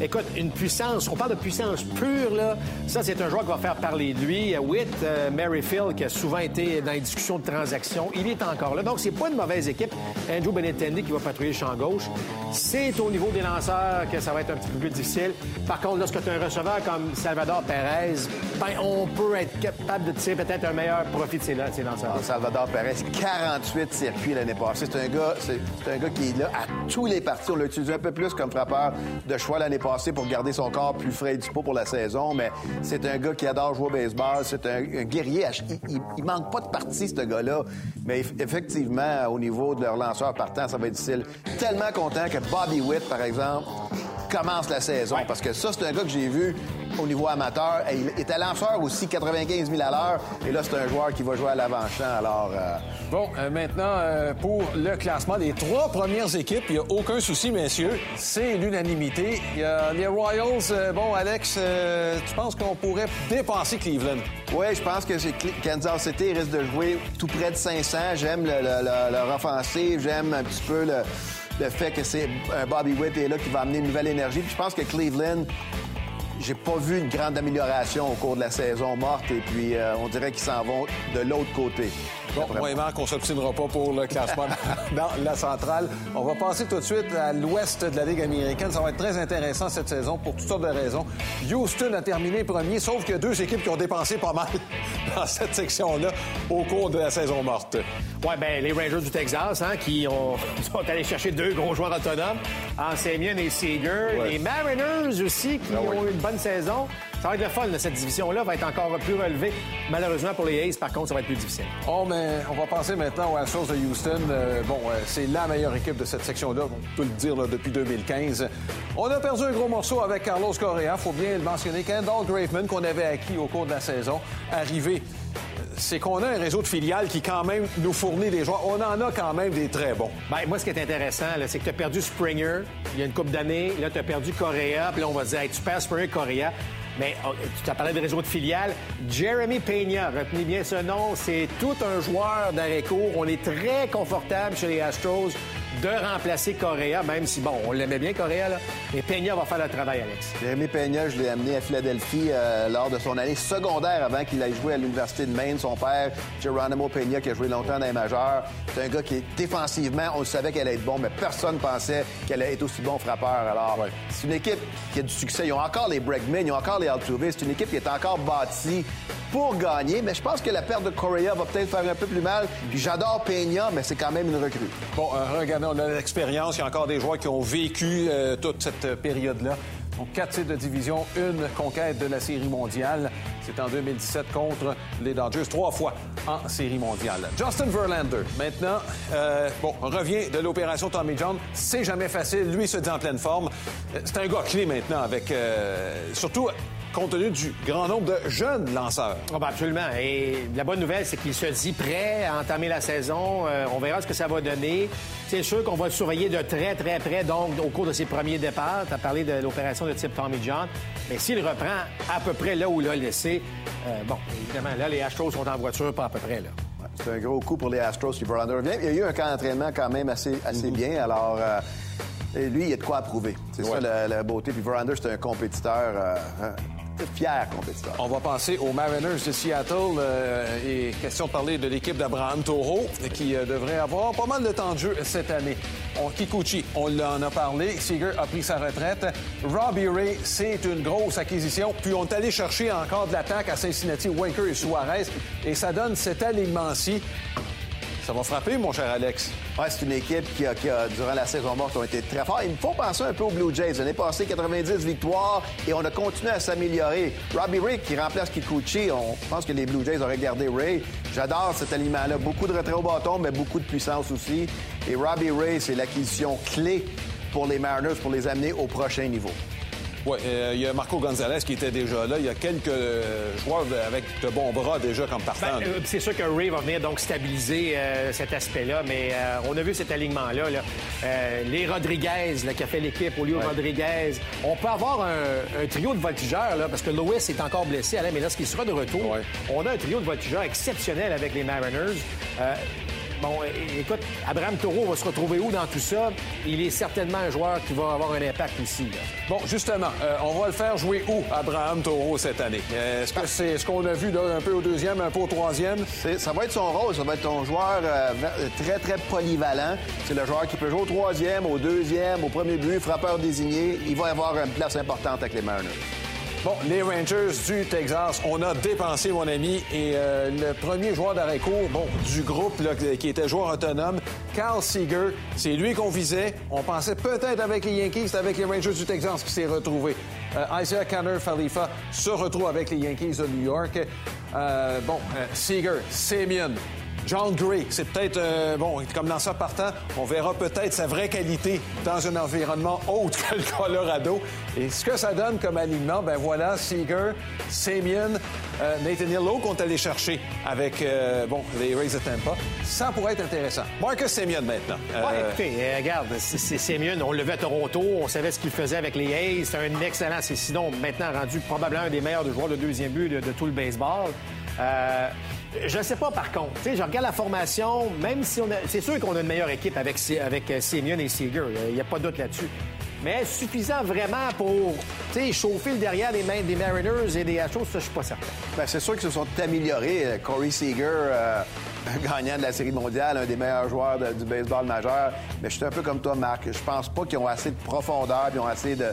écoute, une puissance. On parle de puissance pure, là. Ça, c'est un joueur qui va faire parler de lui. Witt, euh, Merrifield, qui a souvent été dans les discussions de transactions, il est encore là. Donc, c'est pas une mauvaise équipe. Andrew Benintendi qui va patrouiller le champ gauche. C'est au niveau des lanceurs que ça va être un petit peu plus difficile. Par contre, lorsque tu as un receveur comme Salvador Perez, ben, on peut être capable de tirer peut-être un meilleur profit de ces, lanceurs. Salvador Perez, 48 circuits l'année passée. C'est un gars, c'est un gars qui est là à tous les parties. On l'a utilisé un peu plus comme frappeur de choix l'année pour garder son corps plus frais et dispo pour la saison, mais c'est un gars qui adore jouer au baseball. C'est un, guerrier. Il, manque pas de partie, ce gars-là. Mais effectivement, au niveau de leur lanceur partant, ça va être difficile. Tellement content que Bobby Witt, par exemple, commence la saison. Ouais. Parce que ça, c'est un gars que j'ai vu au niveau amateur. Il était lanceur aussi, 95 000 à l'heure. Et là, c'est un joueur qui va jouer à l'avant-champ. Alors. Euh... Bon, euh, maintenant, euh, pour le classement des trois premières équipes, il n'y a aucun souci, messieurs. C'est l'unanimité. Il y a les Royals. Bon, Alex, tu penses qu'on pourrait dépasser Cleveland? Oui, je pense que Kansas City risque de jouer tout près de 500. J'aime le, le, le, leur offensive. J'aime un petit peu le le fait que c'est un Bobby Witt est là qui va amener une nouvelle énergie. Puis je pense que Cleveland, j'ai pas vu une grande amélioration au cours de la saison morte et puis euh, on dirait qu'ils s'en vont de l'autre côté. Bon, moi et Marc, on s'obstinera pas pour le classement [laughs] dans la centrale. On va passer tout de suite à l'ouest de la Ligue américaine. Ça va être très intéressant cette saison pour toutes sortes de raisons. Houston a terminé premier, sauf qu'il y a deux équipes qui ont dépensé pas mal [laughs] dans cette section-là au cours de la saison morte. Oui, bien, les Rangers du Texas, hein, qui ont, [laughs] sont allés chercher deux gros joueurs autonomes, Ansemien et Seager. Les Mariners aussi, qui ben ont eu une bonne saison. Ça va être le fun, cette division-là va être encore plus relevée. Malheureusement, pour les A's, par contre, ça va être plus difficile. Oh, mais on va passer maintenant aux Astros de Houston. Euh, bon, euh, c'est la meilleure équipe de cette section-là, on peut le dire depuis 2015. On a perdu un gros morceau avec Carlos Correa, faut bien le mentionner. Kendall Graveman, qu'on avait acquis au cours de la saison, arrivé c'est qu'on a un réseau de filiales qui, quand même, nous fournit des joueurs. On en a quand même des très bons. Bien, moi, ce qui est intéressant, c'est que tu as perdu Springer il y a une couple d'années. Là, tu as perdu Correa. Puis là, on va dire, tu perds Springer, Correa. Mais oh, tu as parlé de réseau de filiales. Jeremy Peña, retenez bien ce nom, c'est tout un joueur d'arrêt-court. On est très confortable chez les Astros de remplacer Correa, même si, bon, on l'aimait bien, Correa, là. Mais Peña va faire le travail, Alex. Jérémy Peña, je l'ai amené à Philadelphie euh, lors de son année secondaire avant qu'il aille jouer à l'Université de Maine. Son père, Geronimo Peña, qui a joué longtemps dans les majeurs. C'est un gars qui, défensivement, on savait qu'elle allait être bon, mais personne pensait qu'elle allait être aussi bon frappeur. Alors, c'est une équipe qui a du succès. Ils ont encore les Bregman, ils ont encore les Altuve. C'est une équipe qui est encore bâtie pour gagner, mais je pense que la perte de Correa va peut-être faire un peu plus mal. Puis j'adore Peña, mais c'est quand même une recrue. Bon, euh, regardez, on a l'expérience. Il y a encore des joueurs qui ont vécu euh, toute cette période-là. Donc, quatre titres de division, une conquête de la Série mondiale. C'est en 2017 contre les Dodgers, trois fois en Série mondiale. Justin Verlander, maintenant, euh, bon, revient de l'opération Tommy John. C'est jamais facile. Lui se dit en pleine forme. C'est un gars clé maintenant avec, surtout compte tenu du grand nombre de jeunes lanceurs. Oh, ben absolument. Et la bonne nouvelle, c'est qu'il se dit prêt à entamer la saison. Euh, on verra ce que ça va donner. C'est sûr qu'on va le surveiller de très, très près, donc au cours de ses premiers départs. Tu as parlé de l'opération de type Tommy John. Mais s'il reprend à peu près là où il l'a laissé, euh, bon, évidemment, là, les Astros sont en voiture, pas à peu près là. C'est un gros coup pour les Astros qui Verlander revient. Il y a eu un camp d'entraînement quand même assez, assez mhm. bien. Alors, euh, lui, il y a de quoi approuver. C'est ça la, beauté. Puis Verlander, c'est un compétiteur fier compétiteur. On va passer aux Mariners de Seattle. Euh, et question de parler de l'équipe d'Abraham Toro, qui euh, devrait avoir pas mal de temps de jeu cette année. On, Kikuchi, on en a parlé. Seager a pris sa retraite. Robbie Ray, c'est une grosse acquisition. Puis on est allé chercher encore de l'attaque à Cincinnati, Winker et Suarez. Et ça donne cet alignement-ci ça va frapper, mon cher Alex. Ouais, c'est une équipe qui, a, durant la saison morte, ont été très forts. Il faut penser un peu aux Blue Jays. L'année passée, 90 victoires et on a continué à s'améliorer. Robbie Ray qui remplace Kikuchi, on pense que les Blue Jays auraient gardé Ray. J'adore cet aliment-là. Beaucoup de retrait au bâton, mais beaucoup de puissance aussi. Et Robbie Ray, c'est l'acquisition clé pour les Mariners pour les amener au prochain niveau. Oui, euh, il y a Marco Gonzalez qui était déjà là. Il y a quelques euh, joueurs avec de bons bras déjà comme partant. Ben, euh, c'est sûr que Ray va venir donc stabiliser cet aspect-là, mais on a vu cet alignement-là. les Rodriguez qui a fait l'équipe, au lieu Rodriguez. On peut avoir un, trio de voltigeurs, là, parce que Lewis est encore blessé, Alain, mais lorsqu'il sera de retour, on a un trio de voltigeurs exceptionnel avec les Mariners. Bon, écoute, Abraham Taureau va se retrouver où dans tout ça? Il est certainement un joueur qui va avoir un impact ici. Bon, justement, euh, on va le faire jouer où, Abraham Taureau, cette année? Est-ce que c'est ce qu'on a vu là, un peu au deuxième, un peu au troisième? Ça va être son rôle. Ça va être un joueur euh, très, très polyvalent. C'est le joueur qui peut jouer au troisième, au deuxième, au premier but, frappeur désigné. Il va avoir une place importante avec les Mariners. Bon, les Rangers du Texas, on a dépensé, mon ami, et euh, le premier joueur d'arrêt-court bon, du groupe qui était joueur autonome, Carl Seager, c'est lui qu'on visait. On pensait peut-être avec les Yankees, c'est avec les Rangers du Texas qui s'est retrouvé. Euh, Isaiah Canner Khalifa se retrouve avec les Yankees de New York. Euh, bon, Seager, Semyon, John Gray, c'est peut-être, euh, bon, comme ça partant, on verra peut-être sa vraie qualité dans un environnement autre [laughs] que le Colorado. Et ce que ça donne comme alignement, ben voilà, Seager, Semyon, euh, Nathaniel qu'on est allé chercher avec, euh, bon, les Rays de Tampa. Ça pourrait être intéressant. Marcus Semyon maintenant. Ouais, écoutez, regarde, c'est Semyon, on le à Toronto, on savait ce qu'il faisait avec les A's, c'est un excellent, c'est sinon maintenant rendu probablement un des meilleurs joueurs de deuxième but de, tout le baseball. Je ne sais pas, par contre. je regarde la formation, même si on a... C'est sûr qu'on a une meilleure équipe avec, avec euh, Simeon et Seager. Il n'y a pas de doute là-dessus. Mais suffisant vraiment pour chauffer le derrière des, mains des Mariners et des Astros, ça, je suis pas certain. Bien, c'est sûr qu'ils se sont améliorés. Euh, Corey Seager, euh, gagnant de la Série mondiale, un des meilleurs joueurs du baseball majeur. Mais je suis un peu comme toi, Marc. Je pense pas qu'ils ont assez de profondeur, ils ont assez de,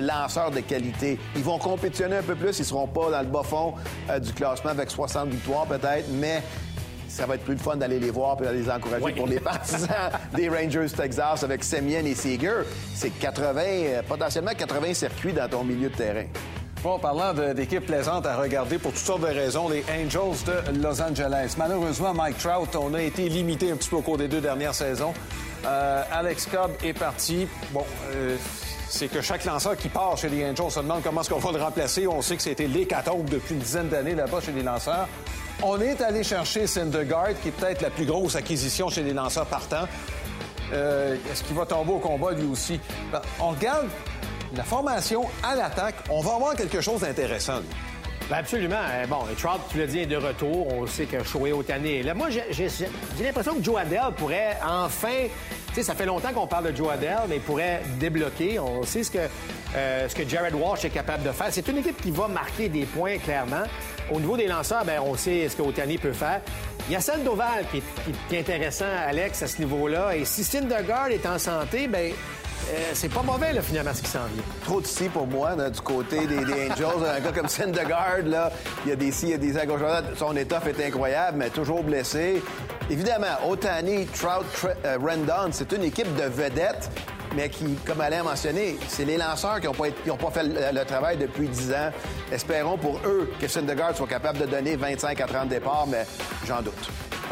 lanceurs de qualité. Ils vont compétitionner un peu plus. Ils seront pas dans le bas fond euh, du classement avec 60 victoires peut-être, mais ça va être plus de fun d'aller les voir et d'aller les encourager pour les partisans [laughs] des Rangers Texas avec Semien et Seager. C'est 80, euh, potentiellement 80 circuits dans ton milieu de terrain. Bon, parlant d'équipes plaisantes à regarder pour toutes sortes de raisons, les Angels de Los Angeles. Malheureusement, Mike Trout, on a été limité un petit peu au cours des deux dernières saisons. Euh, Alex Cobb est parti. Bon, euh, c'est que chaque lanceur qui part chez les Angels se demande comment est-ce qu'on va le remplacer. On sait que c'était l'hécatombe depuis une dizaine d'années là-bas chez les lanceurs. On est allé chercher Syndergaard, qui est peut-être la plus grosse acquisition chez les lanceurs partants. Euh, est-ce qu'il va tomber au combat lui aussi? Ben, on regarde la formation à l'attaque. On va avoir quelque chose d'intéressant. Ben absolument. Euh, bon, Trout, tu l'as dit, est de retour. On sait que Shohei Otani est là. Moi, j'ai l'impression que Joe Adele pourrait enfin... Tu sais, ça fait longtemps qu'on parle de Joe Adele, mais il pourrait débloquer. On sait ce que, euh, ce Jared Walsh est capable de faire. C'est une équipe qui va marquer des points, clairement. Au niveau des lanceurs, ben, on sait ce que Otani peut faire. Il y a Sandoval qui est, qui est intéressant, Alex, à ce niveau-là. Et si Syndergaard est en santé, ben euh, c'est pas mauvais, là, finalement, ce qui s'en vient. Trop de si pour moi, du côté des, Angels. un gars comme Syndergaard, là, il y a des si, il y a des à Son étoffe est incroyable, mais toujours blessé. Évidemment, Otani, Trout, euh, Rendon, c'est une équipe de vedettes mais qui, comme Alain a mentionné, c'est les lanceurs qui n'ont pas, pas, fait le, travail depuis 10 ans. Espérons pour eux que Syndergaard soit capable de donner 25 à 30 départs, mais j'en doute.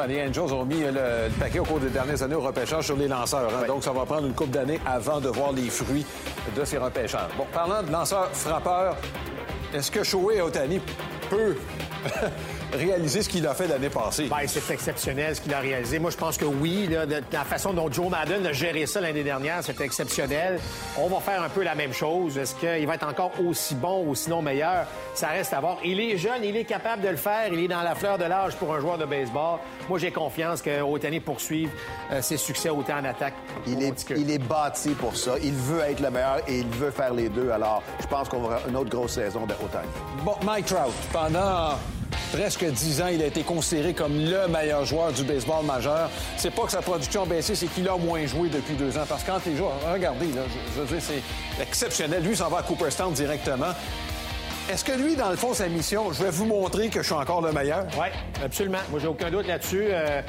Les Angels ont mis le, paquet au cours des dernières années au repêchage sur les lanceurs. Hein. Donc, ça va prendre une couple d'années avant de voir les fruits de ces repêchages. Bon, parlant de lanceurs frappeurs, est-ce que Shohei Otani peut réaliser ce qu'il a fait l'année passée. Ben, c'est exceptionnel ce qu'il a réalisé. Moi, je pense que oui. la façon dont Joe Madden a géré ça l'année dernière, c'était exceptionnel. On va faire un peu la même chose. Est-ce qu'il va être encore aussi bon ou sinon meilleur? Ça reste à voir. Il est jeune, il est capable de le faire. Il est dans la fleur de l'âge pour un joueur de baseball. Moi, j'ai confiance que Otani poursuive euh, ses succès autant en attaque. Il est, il est bâti pour ça. Il veut être le meilleur et il veut faire les deux. Alors, je pense qu'on va avoir une autre grosse saison de Otani. Bon, Mike Trout, pendant presque 10 ans, il a été considéré comme le meilleur joueur du baseball majeur. C'est pas que sa production a baissé, c'est qu'il a moins joué depuis deux ans. Parce que quand les joueurs, regardez, là, je, veux dire, c'est exceptionnel. Lui, s'en va à Cooperstown directement. Est-ce que lui, dans le fond, sa mission, je vais vous montrer que je suis encore le meilleur? Oui, absolument. Moi, j'ai aucun doute là-dessus. Euh,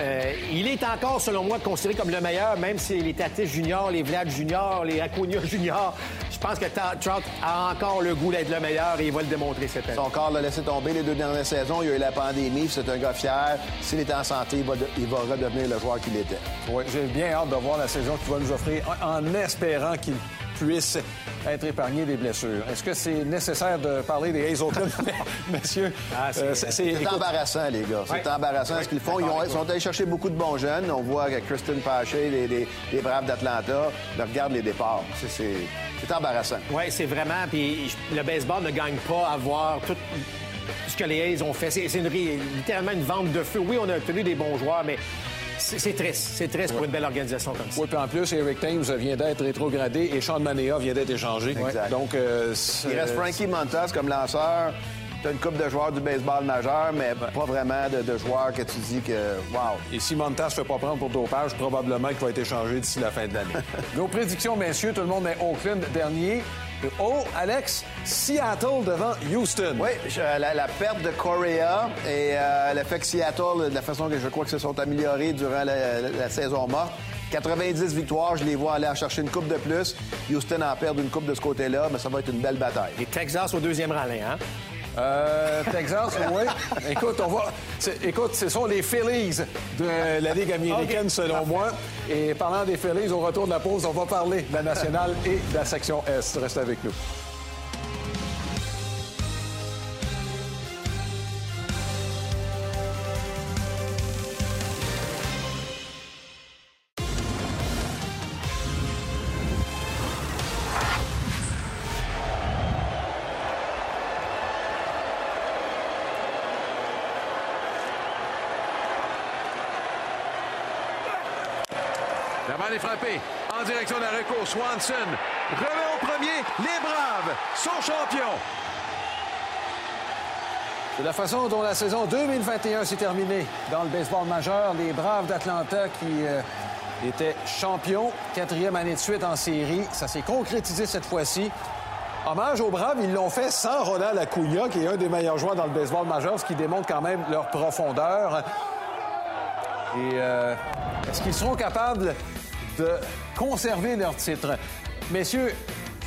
euh, il est encore, selon moi, considéré comme le meilleur, même si les Tatis juniors, les Vlad juniors, les Acuna [laughs] juniors. Je pense que Trout a encore le goût d'être le meilleur et il va le démontrer cette année. Son corps l'a laissé tomber les deux dernières saisons. Il y a eu la pandémie. C'est un gars fier. S'il est en santé, il va, il va redevenir le joueur qu'il était. Oui, j'ai bien hâte de voir la saison qu'il va nous offrir en espérant qu'il puisse être épargné des blessures. Est-ce que c'est nécessaire de parler des Hazelton, [laughs] [laughs] messieurs? Ah, euh, c'est embarrassant, les gars. C'est embarrassant ce qu'ils font. Ils, sont allés chercher beaucoup de bons jeunes. On voit que Kristen Paché, les, les, Braves d'Atlanta, regarde les départs. C'est embarrassant. Oui, c'est vraiment. Puis le baseball ne gagne pas à voir tout ce que les Hayes ont fait. C'est littéralement une vente de feu. Oui, on a obtenu des bons joueurs, mais c'est triste. C'est triste pour une belle organisation comme ça. Oui, puis en plus, Eric Thames vient d'être rétrogradé et Sean Manea vient d'être échangé. Exact. Donc, euh, Il reste Frankie Montas comme lanceur. Tu as une coupe de joueurs du baseball majeur, mais pas vraiment de, joueurs que tu dis que, wow. Et si Montas ne fait pas prendre pour dopage, probablement qu'il va être échangé d'ici la fin de l'année. [laughs] Nos prédictions, messieurs, tout le monde est Oakland dernier. Oh, Alex, Seattle devant Houston. Oui, la, perte de Correa et euh, le fait que Seattle, de la façon que je crois que se sont améliorés durant la, saison morte, 90 victoires, je les vois aller chercher une coupe de plus. Houston en perd une coupe de ce côté-là, mais ça va être une belle bataille. Et Texas au deuxième rang, hein? Euh, Texas, oui. Écoute, on va. Écoute, ce sont les Phillies de la Ligue américaine, selon moi. Et parlant des Phillies, au retour de la pause, on va parler de la nationale et de la section Est. Reste avec nous. Swanson remet au premier. Les Braves sont champions. C'est la façon dont la saison 2021 s'est terminée dans le baseball majeur. Les Braves d'Atlanta qui euh, étaient champions, quatrième année de suite en série. Ça s'est concrétisé cette fois-ci. Hommage aux Braves, ils l'ont fait sans Ronald Acuna, qui est un des meilleurs joueurs dans le baseball majeur, ce qui démontre quand même leur profondeur. Et euh, est-ce qu'ils seront capables de conserver leur titre? Messieurs,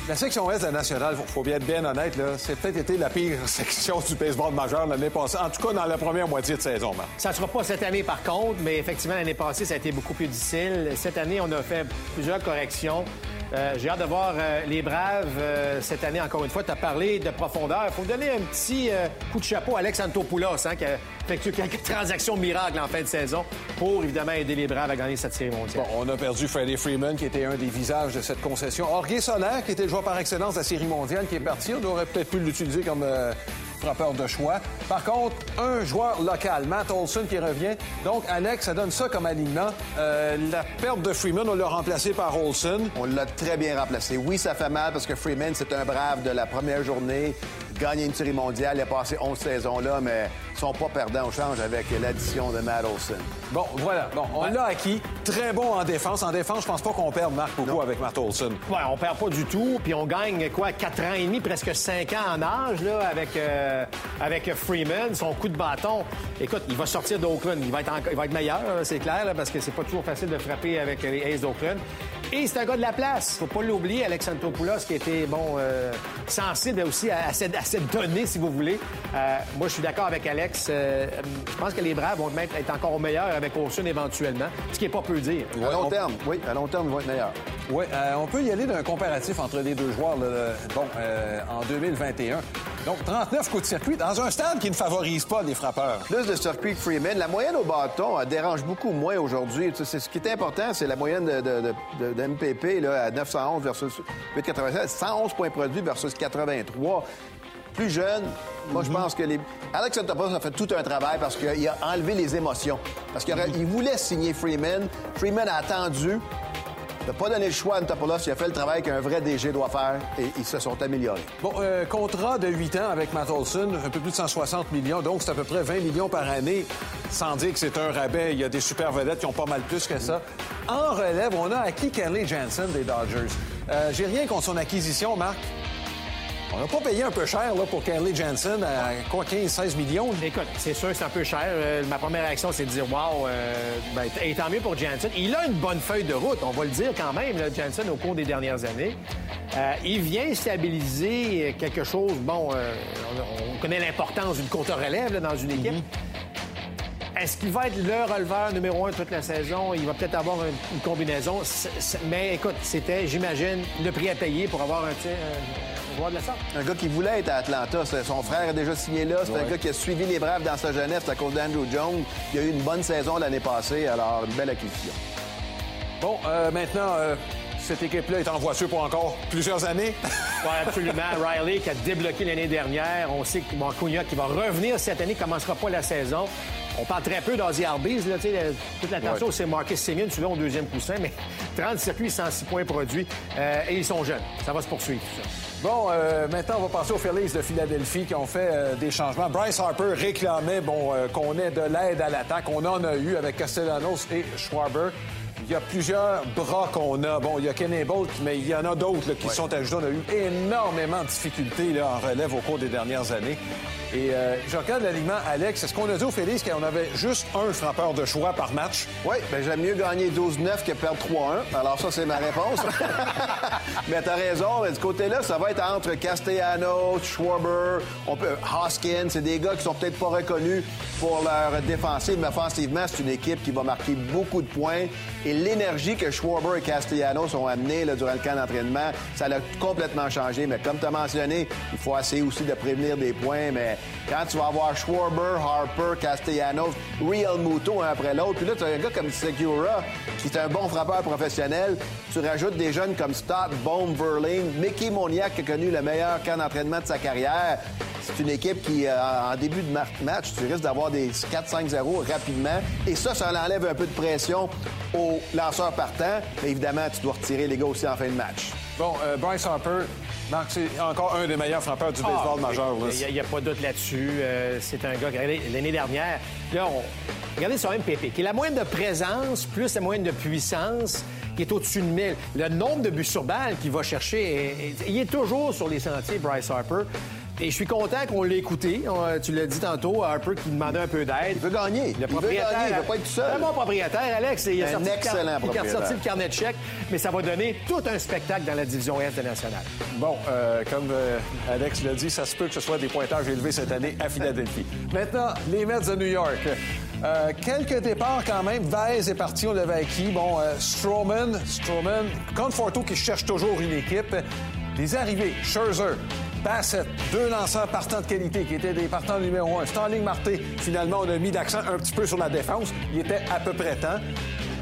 la section Est de la nationale, il faut bien être bien honnête, c'est peut-être été la pire [laughs] section du baseball majeur l'année passée, en tout cas dans la première moitié de saison. Ça ne sera pas cette année, par contre, mais effectivement, l'année passée, ça a été beaucoup plus difficile. Cette année, on a fait plusieurs corrections. Euh, J'ai hâte de voir euh, les Braves euh, cette année, encore une fois. Tu as parlé de profondeur. Il faut donner un petit coup de chapeau à Alex Antopoulos, hein, qui a effectué quelques [laughs] transactions miracles en fin de saison pour, évidemment, aider les Braves à gagner cette série mondiale. Bon, on a perdu Freddie Freeman, qui était un des visages de cette concession. Jorge Soler, qui était le joueur par excellence de la série mondiale, qui est parti. On aurait peut-être pu l'utiliser comme frappeur de choix. Par contre, un joueur local, Matt Olson, qui revient. Donc, Alex, ça donne ça comme alignement. Euh, la perte de Freeman, on l'a remplacé par Olson. On l'a très bien remplacé. Oui, ça fait mal parce que Freeman, c'est un brave de la première journée. Gagné une série mondiale, il a passé 11 saisons là, mais ils sont pas perdants au change avec l'addition de Matt Olson. Bon, voilà. Bon, on l'a acquis. Très bon en défense. En défense, je pense pas qu'on perde Marc beaucoup avec Matt Olson. Ouais, on perd pas du tout, puis on gagne quoi, 4 ans et demi, presque 5 ans en âge là, avec, euh, avec Freeman, son coup de bâton. Écoute, il va sortir d'Oakland, il va être, en- il va être meilleur, c'est clair, là, parce que c'est pas toujours facile de frapper avec les Aces d'Oakland. Et c'est un gars de la place, faut pas l'oublier, Alex Antopoulos, qui était bon euh, sensible aussi à, à cette, à cette donnée, si vous voulez. Euh, moi, je suis d'accord avec Alex. Euh, je pense que les Braves vont même être encore meilleurs avec Olson éventuellement, ce qui est pas peu dire. À long on- terme, oui, à long terme, ils vont être meilleurs. Oui, euh, on peut y aller d'un comparatif entre les deux joueurs là, là, bon, euh, en 2021. Donc, 39 coups de circuit dans un stade qui ne favorise pas les frappeurs. Plus de circuit que Freeman. La moyenne au bâton elle dérange beaucoup moins aujourd'hui. Tu sais, c'est- Ce qui est important, c'est la moyenne de, de- de- de- de MPP là, à 911 versus 896. 111 points produits versus 83. Plus jeune, moi, je pense que les... Alex Antopoulos a fait tout un travail parce qu'il a enlevé les émotions. Parce qu'il voulait signer Freeman. Freeman a attendu. Il n'a pas donné le choix à Antopoulos. Il a fait le travail qu'un vrai DG doit faire et ils se sont améliorés. Bon, euh, contrat de 8 ans avec Matt Olson, un peu plus de 160 millions, donc c'est à peu près 20 millions par année, sans dire que c'est un rabais. Il y a des super vedettes qui ont pas mal plus que ça. En relève, on a acquis Kelly Jansen des Dodgers. Euh, J'ai rien contre son acquisition, Marc. On n'a pas payé un peu cher là, pour Kelly Jansen à quoi, 15-16 millions? Écoute, c'est sûr que c'est un peu cher. Euh, ma première réaction, c'est de dire Wow, euh, ben, et tant mieux pour Jansen. Il a une bonne feuille de route, on va le dire quand même, là, Jansen, au cours des dernières années. Euh, il vient stabiliser quelque chose. Bon, euh, on, on connaît l'importance d'une courte relève là, dans une équipe. Est-ce qu'il va être le releveur numéro un toute la saison? Il va peut-être avoir une, combinaison. Mais écoute, c'était, j'imagine, le prix à payer pour avoir un, un- un joueur de la sorte. Un gars qui voulait être à Atlanta. Son frère a déjà signé là. C'est un gars qui a suivi les Braves dans sa jeunesse à cause d'Andrew Jones. Il a eu une bonne saison l'année passée, alors une belle acquisition. Bon, euh, maintenant, euh, cette équipe-là est en voiture pour encore plusieurs années. [laughs] Oui, absolument. Riley qui a débloqué l'année dernière. On sait que bon, Cunha qui va revenir cette année, ne commencera pas la saison. On parle très peu d'Ozzy Arbiz. Là, tu le- toute l'attention, Ouais. c'est Marcus Semien, celui-là au deuxième coussin, mais [laughs] 30 circuits, 106 points produits. Euh, et ils sont jeunes. Ça va se poursuivre, tout ça. Bon, euh, maintenant, on va passer aux Phillies de Philadelphie qui ont fait euh, des changements. Bryce Harper réclamait bon, euh, qu'on ait de l'aide à l'attaque. On en a eu avec Castellanos et Schwarber. Il y a plusieurs bras qu'on a. Bon, il y a Kenny Bolt, mais il y en a d'autres là, qui sont ajoutés. On a eu énormément de difficultés là, en relève au cours des dernières années. Et euh, je regarde l'alignement, Alex. Est-ce qu'on a dit aux Phillies qu'on avait juste un frappeur de choix par match? Oui, ben j'aime mieux gagner 12-9 que perdre 3-1. Alors ça, c'est ma réponse. Mais [laughs] [laughs] t'as raison. Du côté-là, ça va être entre Castellanos, Schwarber, on peut, Hoskins. C'est des gars qui sont peut-être pas reconnus pour leur défensive, mais offensivement, c'est une équipe qui va marquer beaucoup de points. Et l'énergie que Schwarber et Castellanos ont amené durant le camp d'entraînement, ça l'a complètement changé. Mais comme tu as mentionné, il faut essayer aussi de prévenir des points. Mais quand tu vas avoir Schwarber, Harper, Castellanos, Real Muto un après l'autre, puis là, tu as un gars comme Segura, qui est un bon frappeur professionnel. Tu rajoutes des jeunes comme Stott, Bone, Verlaine, Mickey Moniak, qui a connu le meilleur camp d'entraînement de sa carrière. c'est une équipe qui, en début de match, tu risques d'avoir des 4-5-0 rapidement. Et ça, ça enlève un peu de pression aux lanceurs partants. Mais évidemment, tu dois retirer les gars aussi en fin de match. Bon, Bryce Harper, Marc, c'est encore un des meilleurs frappeurs du baseball ah, majeur. Il n'y a, pas de doute là-dessus. c'est un gars, l'année dernière, là, on... regardez son MPP, qui est la moyenne de présence plus la moyenne de puissance qui est au-dessus de 1000. Le nombre de buts sur balle qu'il va chercher, il est toujours sur les sentiers, Bryce Harper. Et je suis content qu'on l'ait écouté. tu l'as dit tantôt, Harper qui demandait un peu d'aide. Il veut gagner. Le propriétaire. Il veut, gagner. Il veut pas être tout seul. Un bon propriétaire, Alex. Il a un excellent Il a sorti le carnet de chèques, mais ça va donner tout un spectacle dans la division Est de National. Bon, euh, comme euh, Alex l'a dit, ça se peut que ce soit des pointages élevés cette année à Philadelphie. Maintenant, les Mets de New York. Euh, quelques départs quand même. Vez est parti, on l'avait acquis. Bon, euh, Strowman, Strowman, Conforto qui cherche toujours une équipe. Les arrivées, Scherzer, Bassett, deux lanceurs partants de qualité qui étaient des partants numéro un. Starling Marté, finalement, on a mis d'accent un petit peu sur la défense. Il était à peu près temps.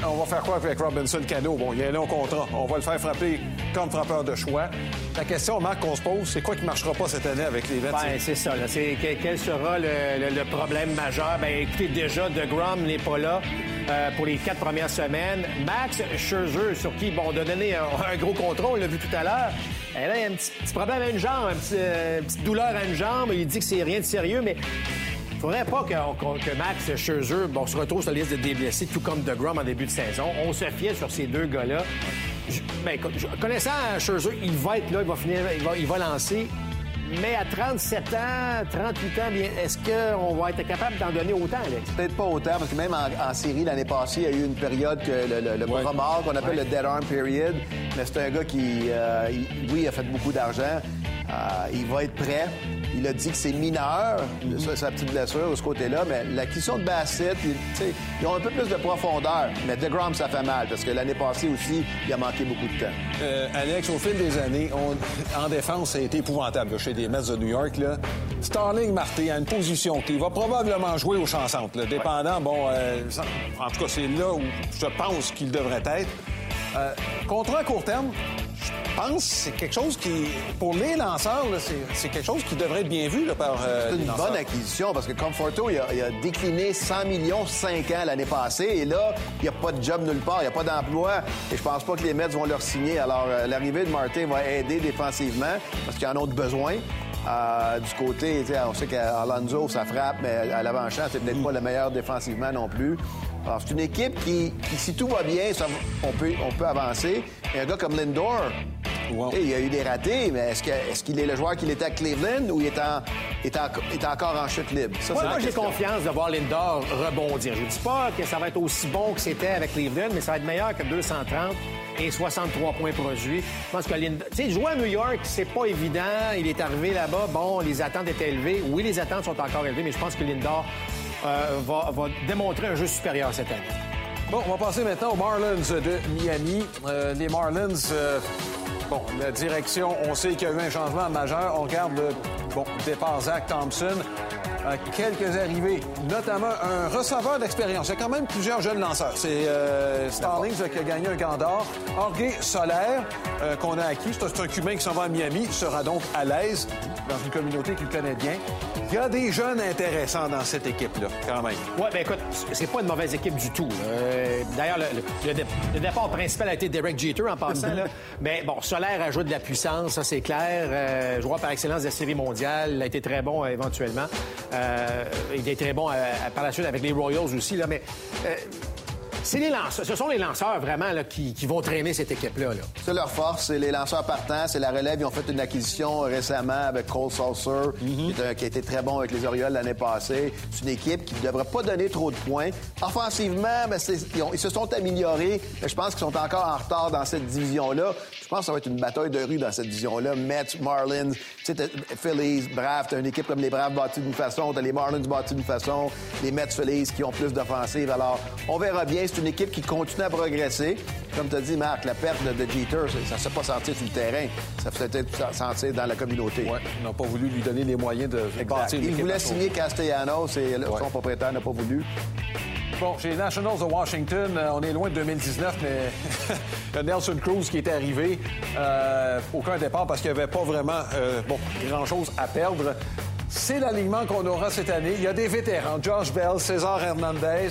On va faire quoi avec Robinson Cano? Bon, il y a un long contrat. On va le faire frapper comme frappeur de choix. La question, Marc, qu'on se pose, c'est quoi qui ne marchera pas cette année avec les Mets? Ben, c'est ça. C'est, quel sera le, problème majeur? Ben, écoutez, déjà, De Grom n'est pas là. Euh, pour les quatre premières semaines. Max Scherzer, sur qui, bon, on a donné un, gros contrôle, on l'a vu tout à l'heure. Elle a un petit, problème à une jambe, euh, une petite douleur à une jambe. Il dit que c'est rien de sérieux, mais il faudrait pas que, Max Scherzer bon, se retrouve sur la liste de déblessés, tout comme DeGrom en début de saison. On se fiait sur ces deux gars-là. Ben, connaissant Scherzer, il va être là, il va finir, il va lancer. Mais à 37 ans, 38 ans, est-ce qu'on va être capable d'en donner autant, Alex? Peut-être pas autant, parce que même en, série, l'année passée, il y a eu une période que le, le, qu'on appelle le dead arm period. Mais c'est un gars qui, euh, oui, a fait beaucoup d'argent. Euh, il va être prêt. Il a dit que c'est mineur, sa petite blessure de ce côté-là, mais la question de Bassett, ils ont un peu plus de profondeur. Mais DeGrom, ça fait mal, parce que l'année passée aussi, il a manqué beaucoup de temps. Euh, Alex, au fil des années, en défense, ça a été épouvantable chez les Mets de New York. Là. Starling Marté a une position qui va probablement jouer au champ centre, dépendant, bon, euh, en tout cas, c'est là où je pense qu'il devrait être. Euh, contrat à court terme, je pense que c'est quelque chose qui, pour les lanceurs, c'est quelque chose qui devrait être bien vu par euh, C'est une bonne acquisition parce que Conforto, il a, décliné 100 millions 5 ans l'année passée et là, il n'y a pas de job nulle part, il n'y a pas d'emploi et je pense pas que les Mets vont leur signer. Alors, euh, l'arrivée de Martin va aider défensivement parce qu'il y en a besoin. Euh, du côté, on sait qu'Alonso, ça frappe, mais à l'avant-champ, c'est peut-être pas le meilleur défensivement non plus. Alors, c'est une équipe qui, si tout va bien, on, peut, on peut avancer. Et un gars comme Lindor, il y a eu des ratés, mais est-ce qu'il est, le joueur qu'il était à Cleveland ou il est, en, est, encore en chute libre? moi, j'ai confiance de voir Lindor rebondir. Je ne dis pas que ça va être aussi bon que c'était avec Cleveland, mais ça va être meilleur que 230 et 63 points produits. Je pense que Lindor... Tu sais, jouer à New York, c'est pas évident. Il est arrivé là-bas. Bon, les attentes étaient élevées. Oui, les attentes sont encore élevées, mais je pense que Lindor euh, va, démontrer un jeu supérieur cette année. Bon, on va passer maintenant aux Marlins de Miami. Euh, les Marlins, euh, bon, la direction, on sait qu'il y a eu un changement majeur. On regarde le bon, départ Zach Thompson quelques arrivées, notamment un receveur d'expérience. Il y a quand même plusieurs jeunes lanceurs. C'est euh, Starlings qui a gagné un gant d'or. Jorge Solaire, euh, qu'on a acquis. C'est un Cubain qui s'en va à Miami, sera donc à l'aise dans une communauté qu'il connaît bien. Il y a des jeunes intéressants dans cette équipe-là, quand même. Oui, bien écoute, c'est pas une mauvaise équipe du tout. Euh, d'ailleurs, le, départ principal a été Derek Jeter en passant. [laughs] Mais bon, Solaire a joué de la puissance, ça c'est clair. joueur par excellence de la série mondiale, il a été très bon éventuellement. Euh, il est très bon euh, par la suite avec les Royals aussi, là, mais euh, les lanceurs, ce sont les lanceurs vraiment qui, vont traîner cette équipe-là. C'est leur force, c'est les lanceurs partants, c'est la relève. Ils ont fait une acquisition récemment avec Cole Saucer, mhm. qui, a été très bon avec les Orioles l'année passée. C'est une équipe qui ne devrait pas donner trop de points. Offensivement, ben, ils, se sont améliorés, mais je pense qu'ils sont encore en retard dans cette division-là. Je pense que ça va être une bataille de rue dans cette division-là. Mets, Marlins, Phillies, Braves, t'as une équipe comme les Braves bâties d'une façon, t'as les Marlins bâtis d'une façon, les Mets, Phillies qui ont plus d'offensive. Alors, on verra bien c'est une équipe qui continue à progresser. Comme tu as dit, Marc, la perte de, Jeter, ça ne s'est pas senti sur le terrain. Ça s'est peut-être senti dans la communauté. Oui, ils n'ont pas voulu lui donner les moyens de bâtir Il voulait signer Castellanos et son propriétaire n'a pas voulu. Bon, chez les Nationals de Washington, euh, on est loin de 2019, mais [laughs] Nelson Cruz qui est arrivé, euh, aucun départ parce qu'il n'y avait pas vraiment euh, bon, grand-chose à perdre. C'est l'alignement qu'on aura cette année. Il y a des vétérans, Josh Bell, César Hernandez,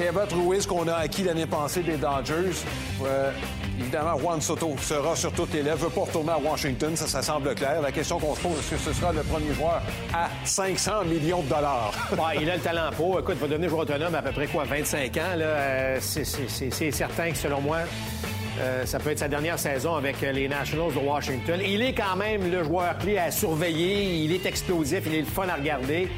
Kevin Ruiz qu'on a acquis l'année passée des Dodgers. Euh, évidemment, Juan Soto sera sur toutes les lèvres. Veut pas retourner à Washington, ça, ça semble clair. La question qu'on se pose, est-ce que ce sera le premier joueur à 500 millions de dollars? [laughs] il a le talent pour. Écoute, il va devenir joueur autonome à peu près quoi, 25 ans. Euh, c'est certain que selon moi, euh, ça peut être sa dernière saison avec les Nationals de Washington. Il est quand même le joueur clé à surveiller. Il est explosif, il est le fun à regarder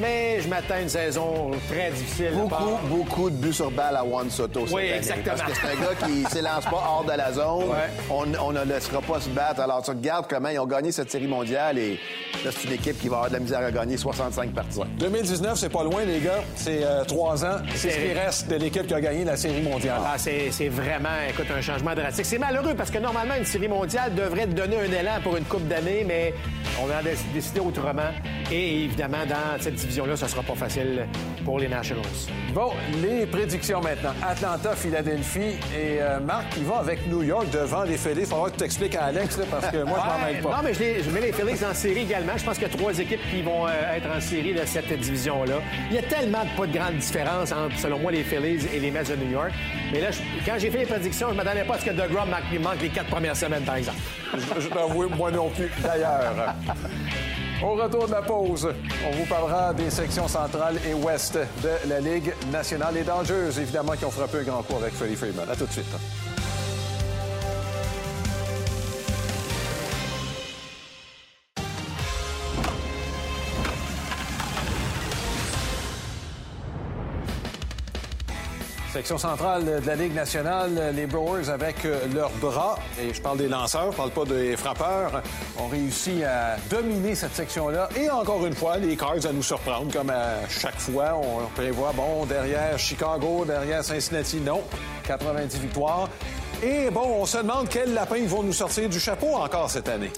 mais je m'attends à une saison très difficile. Beaucoup, beaucoup de buts sur balle à Juan Soto. Oui, exactement. Parce que c'est un gars qui ne [laughs] s'élance pas hors de la zone. On, ne laissera pas se battre. Alors, tu regardes comment ils ont gagné cette série mondiale et là, c'est une équipe qui va avoir de la misère à gagner 65 parties. 2019, c'est pas loin, les gars. C'est euh, trois ans. C'est ce qui reste de l'équipe qui a gagné la série mondiale. Ah, c'est vraiment, écoute, un changement drastique. C'est malheureux parce que normalement, une série mondiale devrait te donner un élan pour une coupe d'années, mais on a décidé autrement. Et évidemment, dans cette division-là, ce ne sera pas facile pour les Nationals. Bon, les prédictions maintenant. Atlanta, Philadelphie et euh, Marc qui va avec New York devant les Phillies. Il faudra que tu t'expliques à Alex parce que moi, je m'en mêle pas. Non, mais je, mets les Phillies en série également. Je pense qu'il y a trois équipes qui vont euh, être en série de cette division-là. Il y a tellement pas de grande différence entre, selon moi, les Phillies et les Mets de New York. Mais là, quand j'ai fait les prédictions, je ne m'attendais pas à ce que DeGrom manque, manque les quatre premières semaines, par exemple. je je t'avoue, moi non plus, d'ailleurs. Au retour de la pause, on vous parlera des sections centrales et ouest de la Ligue nationale. Les Dangers, évidemment, qui ont frappé un grand coup avec Freddie Freeman. À tout de suite. Section centrale de la Ligue nationale, les Brewers avec euh, leurs bras, et je parle des lanceurs, je parle pas des frappeurs, ont réussi à dominer cette section-là. Et encore une fois, les Cards à nous surprendre, comme à chaque fois. On prévoit, bon, derrière Chicago, derrière Cincinnati, non. 90 victoires. Et bon, on se demande quels lapins ils vont nous sortir du chapeau encore cette année.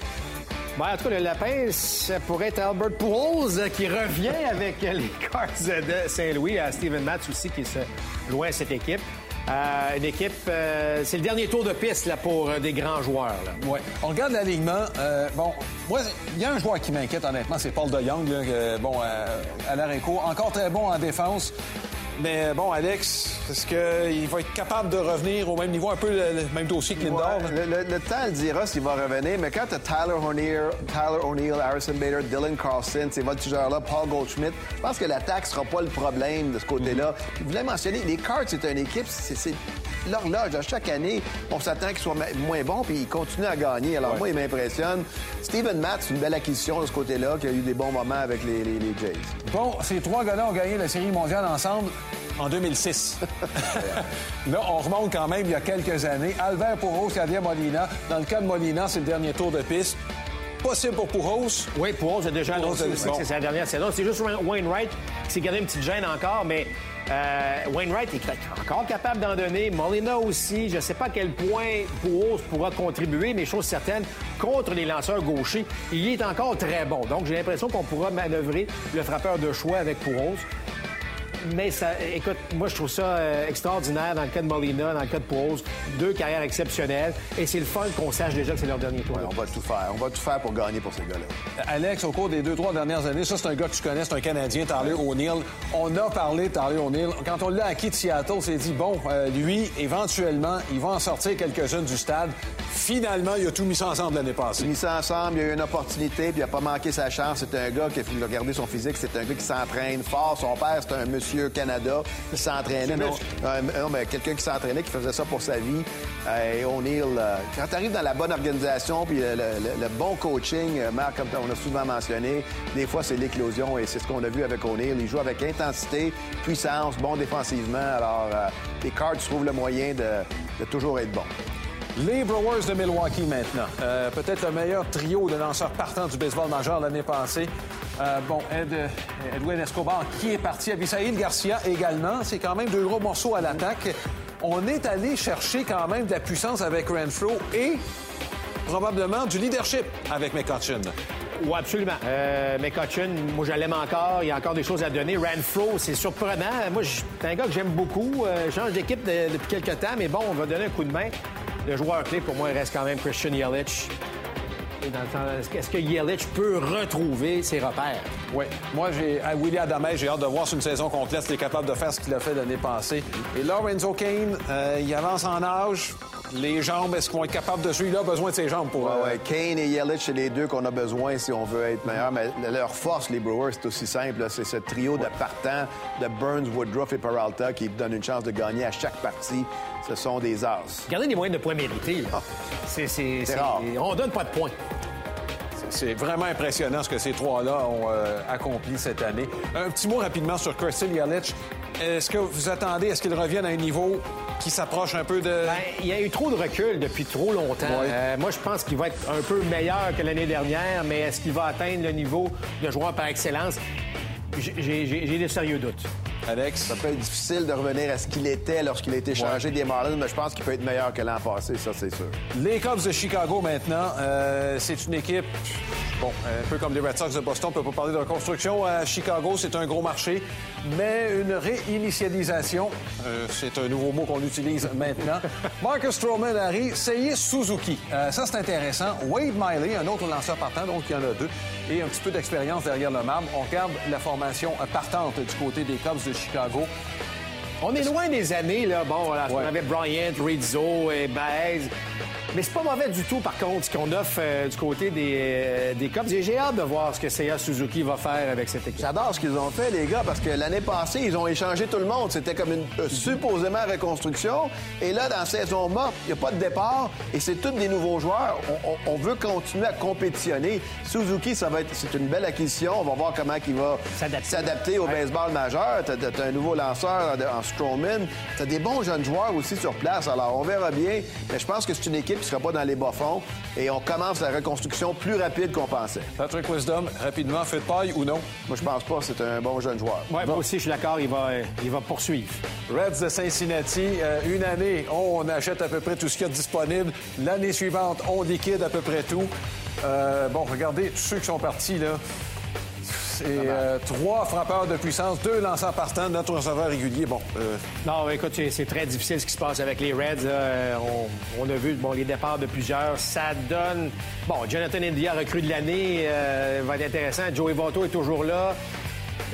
Ben, en tout cas, le lapin, ça pourrait être Albert Pujols qui revient avec les Cards de Saint-Louis. À Steven Matz aussi qui se loin cette équipe. Euh, une équipe, euh, c'est le dernier tour de piste là, pour euh, des grands joueurs. Ouais. On regarde l'alignement. bon, moi, il y a un joueur qui m'inquiète honnêtement, c'est Paul de Young. bon, à l'Areco, encore très bon en défense. Mais bon, Alex, est-ce qu'il va être capable de revenir au même niveau, un peu le, même dossier que Lindor? le, temps le dira s'il va revenir, mais quand tu as Tyler O'Neill, Tyler O'Neill, Harrison Bader, Dylan Carlson, ces voltigeurs-là, Paul Goldschmidt, je pense que l'attaque sera pas le problème de ce côté-là. Mm-hmm. Vous voulez mentionner, les Cards, c'est une équipe, c'est l'horloge. À chaque année, on s'attend qu'ils soient moins bons, puis ils continuent à gagner. Alors moi, il m'impressionne. Steven Matt, c'est une belle acquisition de ce côté-là, qui a eu des bons moments avec les, les, les Jays. Bon, ces trois gars-là ont gagné la Série mondiale ensemble en 2006. [laughs] Là, on remonte quand même il y a quelques années. Albert Pouros, Javier Molina. Dans le cas de Molina, c'est le dernier tour de piste. Possible pour Pouros? Oui, Pouros a déjà annoncé que c'est sa dernière saison. C'est juste Wainwright qui s'est gardé une petite gêne encore, mais euh, Wainwright est encore capable d'en donner. Molina aussi. Je ne sais pas à quel point Pouros pourra contribuer, mais chose certaine, contre les lanceurs gauchers, il est encore très bon. Donc, j'ai l'impression qu'on pourra manœuvrer le frappeur de choix avec Pouros. Mais ça, écoute, moi, je trouve ça euh, extraordinaire dans le cas de Molina, dans le cas de Pose. Deux carrières exceptionnelles. Et c'est le fun qu'on sache déjà que c'est leur dernier tour. on va tout faire. On va tout faire pour gagner pour ces gars-là. Alex, au cours des deux, trois dernières années, ça, c'est un gars que tu connais, c'est un Canadien, Tyler O'Neill. On a parlé de Tyler O'Neill. Quand on l'a acquis de Seattle, on s'est dit, bon, euh, lui, éventuellement, il va en sortir quelques-unes du stade. Finalement, il a tout mis ça ensemble l'année passée. Il a mis ça ensemble, il a eu une opportunité, puis il n'a pas manqué sa chance. C'est un gars qui a gardé son physique, c'est un gars qui s'entraîne fort. Son père, c'est un monsieur Canada qui s'entraînait. Non, non, mais quelqu'un qui s'entraînait, qui faisait ça pour sa vie. Et O'Neill, euh, quand tu arrives dans la bonne organisation, puis le, bon coaching, euh, Marc, comme on a souvent mentionné, des fois, c'est l'éclosion, et c'est ce qu'on a vu avec O'Neill. Il joue avec intensité, puissance, bon défensivement. Alors, euh, les Cards trouvent le moyen de toujours être bons. Les Brewers de Milwaukee maintenant. Euh, peut-être le meilleur trio de lanceurs partants du baseball majeur l'année passée. Euh, bon, Ed, Edwin Escobar qui est parti? Abisaïd Garcia également. C'est quand même deux gros morceaux à l'attaque. On est allé chercher quand même de la puissance avec Renfro et probablement du leadership avec McCutcheon. Oui, absolument. Euh, McCutcheon, moi, je l'aime encore. Il y a encore des choses à donner. Renfro, c'est surprenant. Moi, c'est un gars que j'aime beaucoup. Euh, je change d'équipe depuis quelques temps, mais bon, on va donner un coup de main. Le joueur clé, pour moi, reste quand même Christian Yelich. Est-ce que Yelich peut retrouver ses repères? Oui. Moi, j'ai à William Adamé, j'ai hâte de voir sur une saison complète est capable de faire ce qu'il a fait l'année passée. Et Lorenzo Kane, euh, il avance en âge. Les jambes, est-ce qu'ils vont être capables de suivre? Il a besoin de ses jambes pour. Ouais, ouais. Kane et Yelich, c'est les deux qu'on a besoin si on veut être meilleur. Mais leur force, les Brewers, c'est aussi simple. C'est ce trio de partants de Burns, Woodruff et Peralta qui donne une chance de gagner à chaque partie. Ce sont des as. Regardez les moyens de points mérités. Ah. C'est rare. On donne pas de points. C'est vraiment impressionnant ce que ces trois-là ont euh, accompli cette année. Un petit mot rapidement sur Kirsten Yelich. Est-ce que vous attendez, est-ce qu'il revienne à un niveau qui s'approche un peu de... Ben, il y a eu trop de recul depuis trop longtemps. Euh, moi, je pense qu'il va être un peu meilleur que l'année dernière, mais est-ce qu'il va atteindre le niveau de joueur par excellence? J'ai des sérieux doutes. Alex? Ça peut être difficile de revenir à ce qu'il était lorsqu'il a été changé des Marlins, mais je pense qu'il peut être meilleur que l'an passé, ça, c'est sûr. Les Cubs de Chicago, maintenant, euh, c'est une équipe Bon, un peu comme les Red Sox de Boston, on peut pas parler de reconstruction. À Chicago, c'est un gros marché, mais une réinitialisation, euh, c'est un nouveau mot qu'on utilise maintenant. [laughs] Marcus Stroman arrive, Seiya Suzuki. Euh, ça, c'est intéressant. Wade Miley, un autre lanceur partant, donc il y en a deux, et un petit peu d'expérience derrière le marbre. On regarde la formation partante du côté des Cubs de Chicago. On est loin des années, là. Bon, voilà, on avait Bryant, Rizzo et Baez. Mais c'est pas mauvais du tout, par contre, ce qu'on offre euh, du côté des, euh, des Cubs. J'ai hâte de voir ce que Seiya Suzuki va faire avec cette équipe. J'adore ce qu'ils ont fait, les gars, parce que l'année passée, ils ont échangé tout le monde. C'était comme une euh, supposément reconstruction. Et là, dans la saison morte, il n'y a pas de départ et c'est tous des nouveaux joueurs. On, veut continuer à compétitionner. Suzuki, ça va être, c'est une belle acquisition. On va voir comment il va s'adapter au baseball majeur. Tu as, un nouveau lanceur en Strowman. Tu as des bons jeunes joueurs aussi sur place. Alors, on verra bien. Mais je pense que c'est une équipe qui sera pas dans les bas-fonds. Et on commence la reconstruction plus rapide qu'on pensait. Patrick Wisdom, rapidement, fait de paille ou non? Moi, je pense pas. C'est un bon jeune joueur. Oui, moi aussi, je suis d'accord. Il va, il va poursuivre. Reds de Cincinnati, euh, une année, on achète à peu près tout ce qu'il y a disponible. L'année suivante, on liquide à peu près tout. Euh, bon, regardez, tous ceux qui sont partis, là, c'est euh, trois frappeurs de puissance, deux lanceurs partants, notre receveur régulier. Bon. Euh, non, écoute, c'est très difficile ce qui se passe avec les Reds. Euh, on, a vu bon, les départs de plusieurs. Ça donne. Bon, Jonathan India, recrue de l'année, va être intéressant. Joey Votto est toujours là.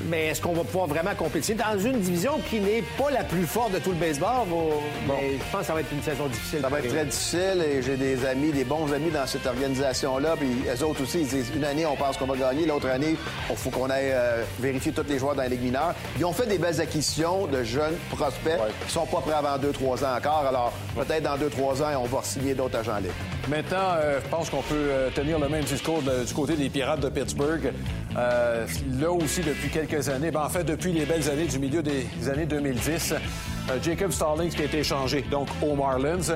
Mais est-ce qu'on va pouvoir vraiment compétir dans une division qui n'est pas la plus forte de tout le baseball? Bon. je pense que ça va être une saison difficile. Ça va être très difficile et j'ai des amis, des bons amis dans cette organisation-là. Puis eux autres aussi, ils disent une année, on pense qu'on va gagner. L'autre année, il faut qu'on aille euh, vérifier tous les joueurs dans la Ligue mineure. Ils ont fait des belles acquisitions de jeunes prospects qui sont pas prêts avant 2-3 ans encore. Alors, peut-être dans 2-3 ans, on va signer d'autres agents libres. Maintenant, euh, je pense qu'on peut euh, tenir le même discours du côté des Pirates de Pittsburgh. là aussi, depuis quelques années. Ben, en fait, depuis les belles années du milieu des années 2010, euh, Jacob Stallings qui a été échangé donc aux Marlins.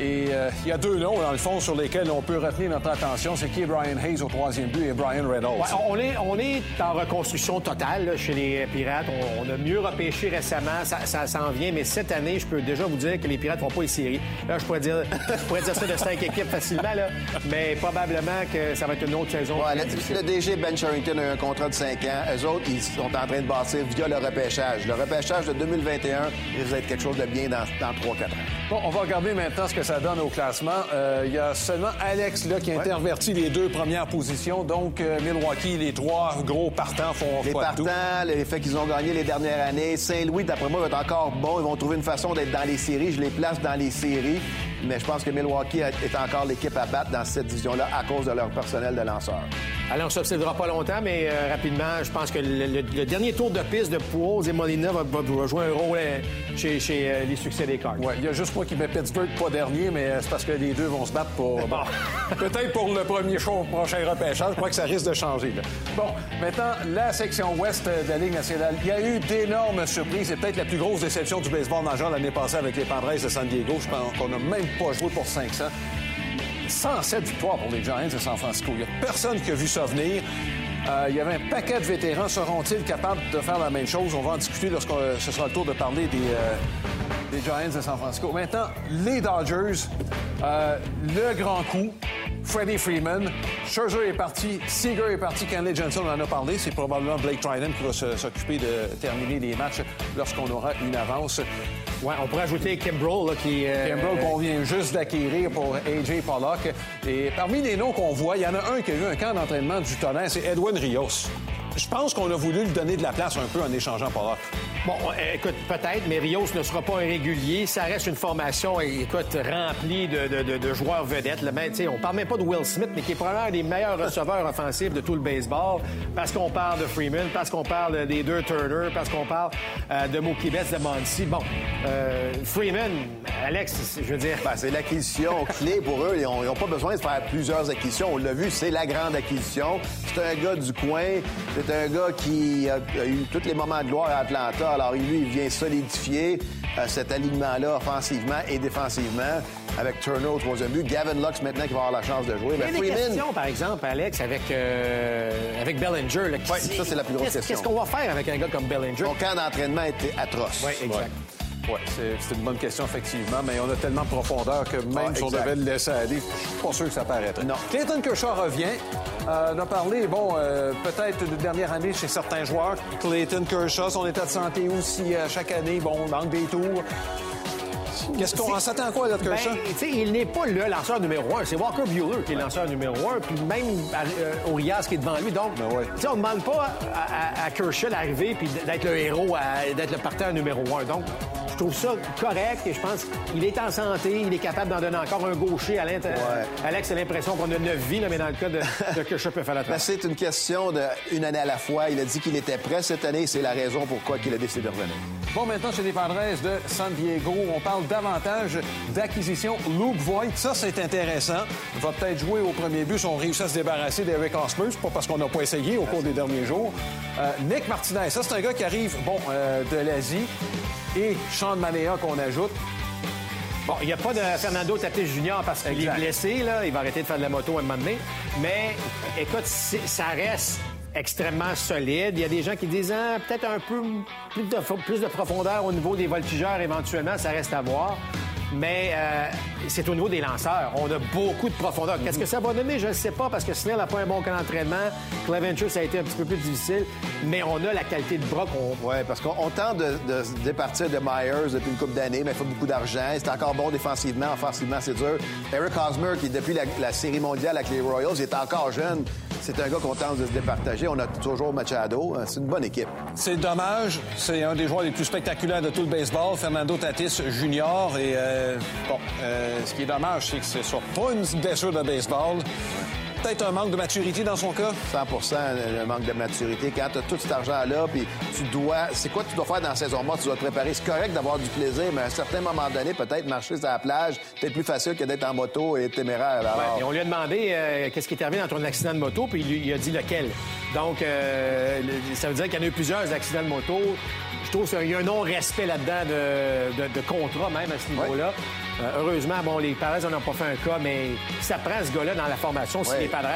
Et euh, il y a deux noms, dans le fond, sur lesquels on peut retenir notre attention. C'est qui est Brian Hayes au troisième but et Brian Reynolds. on, est, on est en reconstruction totale chez les Pirates. On, a mieux repêché récemment. Ça, s'en vient. Mais cette année, je peux déjà vous dire que les Pirates ne font pas les séries. Là, je pourrais dire, [laughs] je pourrais dire ça de cinq équipes facilement. Là. Mais probablement que ça va être une autre saison. le, DG Ben Sherrington a un contrat de cinq ans. Eux autres, ils sont en train de bâtir via le repêchage. Le repêchage de 2021 risque d'être quelque chose de bien dans, dans 3-4 ans. Bon, on va regarder maintenant ce que ça donne au classement. Euh, il y a seulement Alex là, qui a interverti les deux premières positions. Donc, euh, Milwaukee, les trois gros partants font Les partants, le fait qu'ils ont gagné les dernières années. Saint-Louis, d'après moi, va être encore bon. Ils vont trouver une façon d'être dans les séries. Je les place dans les séries. Mais je pense que Milwaukee est encore l'équipe à battre dans cette division-là à cause de leur personnel de lanceurs. Alors, on ne s'obsédera pas longtemps, mais euh, rapidement, je pense que le, dernier tour de piste de Pujols et Molina va, jouer un rôle euh, chez, euh, les succès des Cards. Oui, il y a juste moi qui mets Pittsburgh pas dernier, mais c'est parce que les deux vont se battre pour... [laughs] [laughs] Peut-être pour le premier show, prochain repêchage. Je crois que ça risque de changer. Bon, maintenant, la section ouest de la Ligue nationale. Il y a eu d'énormes surprises. C'est peut-être la plus grosse déception du baseball majeur l'année passée avec les Padres de San Diego. Je pense qu'on n'a même pas joué pour 500. 107 victoires pour les Giants de San Francisco. Il n'y a personne qui a vu ça venir. Euh, il y avait un paquet de vétérans. Seront-ils capables de faire la même chose? On va en discuter lorsque ce sera le tour de parler des, euh, des Giants de San Francisco. Maintenant, les Dodgers, euh, le grand coup. Freddie Freeman. Scherzer est parti. Seager est parti. Kenley Johnson en a parlé. C'est probablement Blake Trinan qui va s'occuper de terminer les matchs lorsqu'on aura une avance. Ouais, on pourrait ajouter Kimbrel, là, qui... euh, qu'on vient juste d'acquérir pour AJ Pollock. Et parmi les noms qu'on voit, il y en a un qui a eu un camp d'entraînement du tonnerre, c'est Edwin Rios. Je pense qu'on a voulu lui donner de la place un peu en échangeant Pollock. Bon, euh, écoute, peut-être, mais Rios ne sera pas un régulier. Ça reste une formation, écoute, remplie de, de- de- de joueurs vedettes. Là, ben, on parle même pas de Will Smith, mais qui est probablement un des meilleurs receveurs offensifs de tout le baseball. Parce qu'on parle de Freeman, parce qu'on parle des deux Turner, parce qu'on parle euh, de Mookie Betts, de Monty. Bon, euh, Freeman, Alex, je veux dire... Ben, c'est l'acquisition [laughs] clé pour eux. Ils n'ont pas besoin de faire plusieurs acquisitions. On l'a vu, c'est la grande acquisition. C'est un gars du coin. C'est un gars qui a, eu tous les moments de gloire à Atlanta. Alors, lui, il vient solidifier euh, cet alignement-là offensivement et défensivement avec Turner au troisième but. Gavin Lux, maintenant, qui va avoir la chance de jouer. Il y a Ben, des Freeman, questions, par exemple, Alex, avec, euh, avec Bellinger. là, qui- Ouais, ça, c'est la plus grosse question. Qu'est-ce qu'on va faire avec un gars comme Bellinger? son camp d'entraînement était atroce. Oui, exact. Oui, c'est une bonne question, effectivement, mais on a tellement de profondeur que même Ah, si on devait le laisser aller, je suis pas sûr que ça paraîtrait. Non. Clayton Kershaw revient. Euh, on a parlé, bon, euh, peut-être de dernière année chez certains joueurs. Clayton Kershaw, son état de santé aussi, euh, chaque année, bon, on manque des tours. Qu'est-ce qu'on s'attend à quoi, là, Ben, Kershaw? il n'est pas le lanceur numéro un. C'est Walker Bueller qui est lanceur numéro un. Puis même euh, Urias qui est devant lui. Donc, Ben ouais. on ne demande pas à, à- à Kershaw d'arriver puis d'être le héros, à- d'être le partenaire numéro un. Donc, trouve ça correct et je pense qu'il est en santé. Il est capable d'en donner encore un gaucher à l'intérieur. Ouais. Alex a l'impression qu'on a neuf vies, là, mais dans le cas de, de peut faire la Ben, c'est une question d'une année à la fois. Il a dit qu'il était prêt cette année. C'est la raison pourquoi il a décidé de revenir. Bon, maintenant, chez les Padres de San Diego, on parle davantage d'acquisition. Luke Voigt, ça, c'est intéressant. Il va peut-être jouer au premier but si on réussit à se débarrasser d'Eric Hosmer. C'est pas parce qu'on n'a pas essayé au cours des derniers jours. Euh, Nick Martinez, ça, c'est un gars qui arrive, bon, euh, de l'Asie. Et Sean Manea qu'on ajoute. Bon, il n'y a pas de Fernando Tatis Jr. parce qu'il est blessé, là. Il va arrêter de faire de la moto à un moment donné. Mais, écoute, ça reste extrêmement solide. Il y a des gens qui disent ah, peut-être un peu plus de, plus de profondeur au niveau des voltigeurs éventuellement, ça reste à voir. Mais euh, c'est au niveau des lanceurs. On a beaucoup de profondeur. Qu'est-ce que ça va donner? Je ne sais pas, parce que Snell n'a pas un bon camp d'entraînement. Clevenger, ça a été un petit peu plus difficile. Mais on a la qualité de bras qu'on... Oui, parce qu'on on tente de, de se départir de Myers depuis une couple d'années, mais il faut beaucoup d'argent. C'est encore bon défensivement, offensivement, c'est dur. Eric Hosmer, qui depuis la, la Série mondiale avec les Royals, il est encore jeune. C'est un gars qu'on tente de se départager. On a toujours Machado. C'est une bonne équipe. C'est dommage. C'est un des joueurs les plus spectaculaires de tout le baseball, Fernando Tatis Jr. Et euh, bon, euh, ce qui est dommage, c'est que ce soit pas une blessure de baseball. Peut-être un manque de maturité dans son cas. 100% le manque de maturité. Quand tu as tout cet argent-là, puis tu dois. C'est quoi que tu dois faire dans la saison morte? Tu dois te préparer. C'est correct d'avoir du plaisir, mais à un certain moment donné, peut-être marcher sur la plage, c'est plus facile que d'être en moto et être téméraire. Alors, Ouais, et on lui a demandé euh, qu'est-ce qui est arrivé dans ton accident de moto, puis il, lui- il a dit lequel. Donc, euh, ça veut dire qu'il y en a eu plusieurs accidents de moto. Trouve qu'il y a un non-respect là-dedans de, de- de contrat même à ce niveau-là. Euh, heureusement, bon, les Padres n'en ont pas fait un cas, mais ça prend ce gars-là dans la formation si les Padres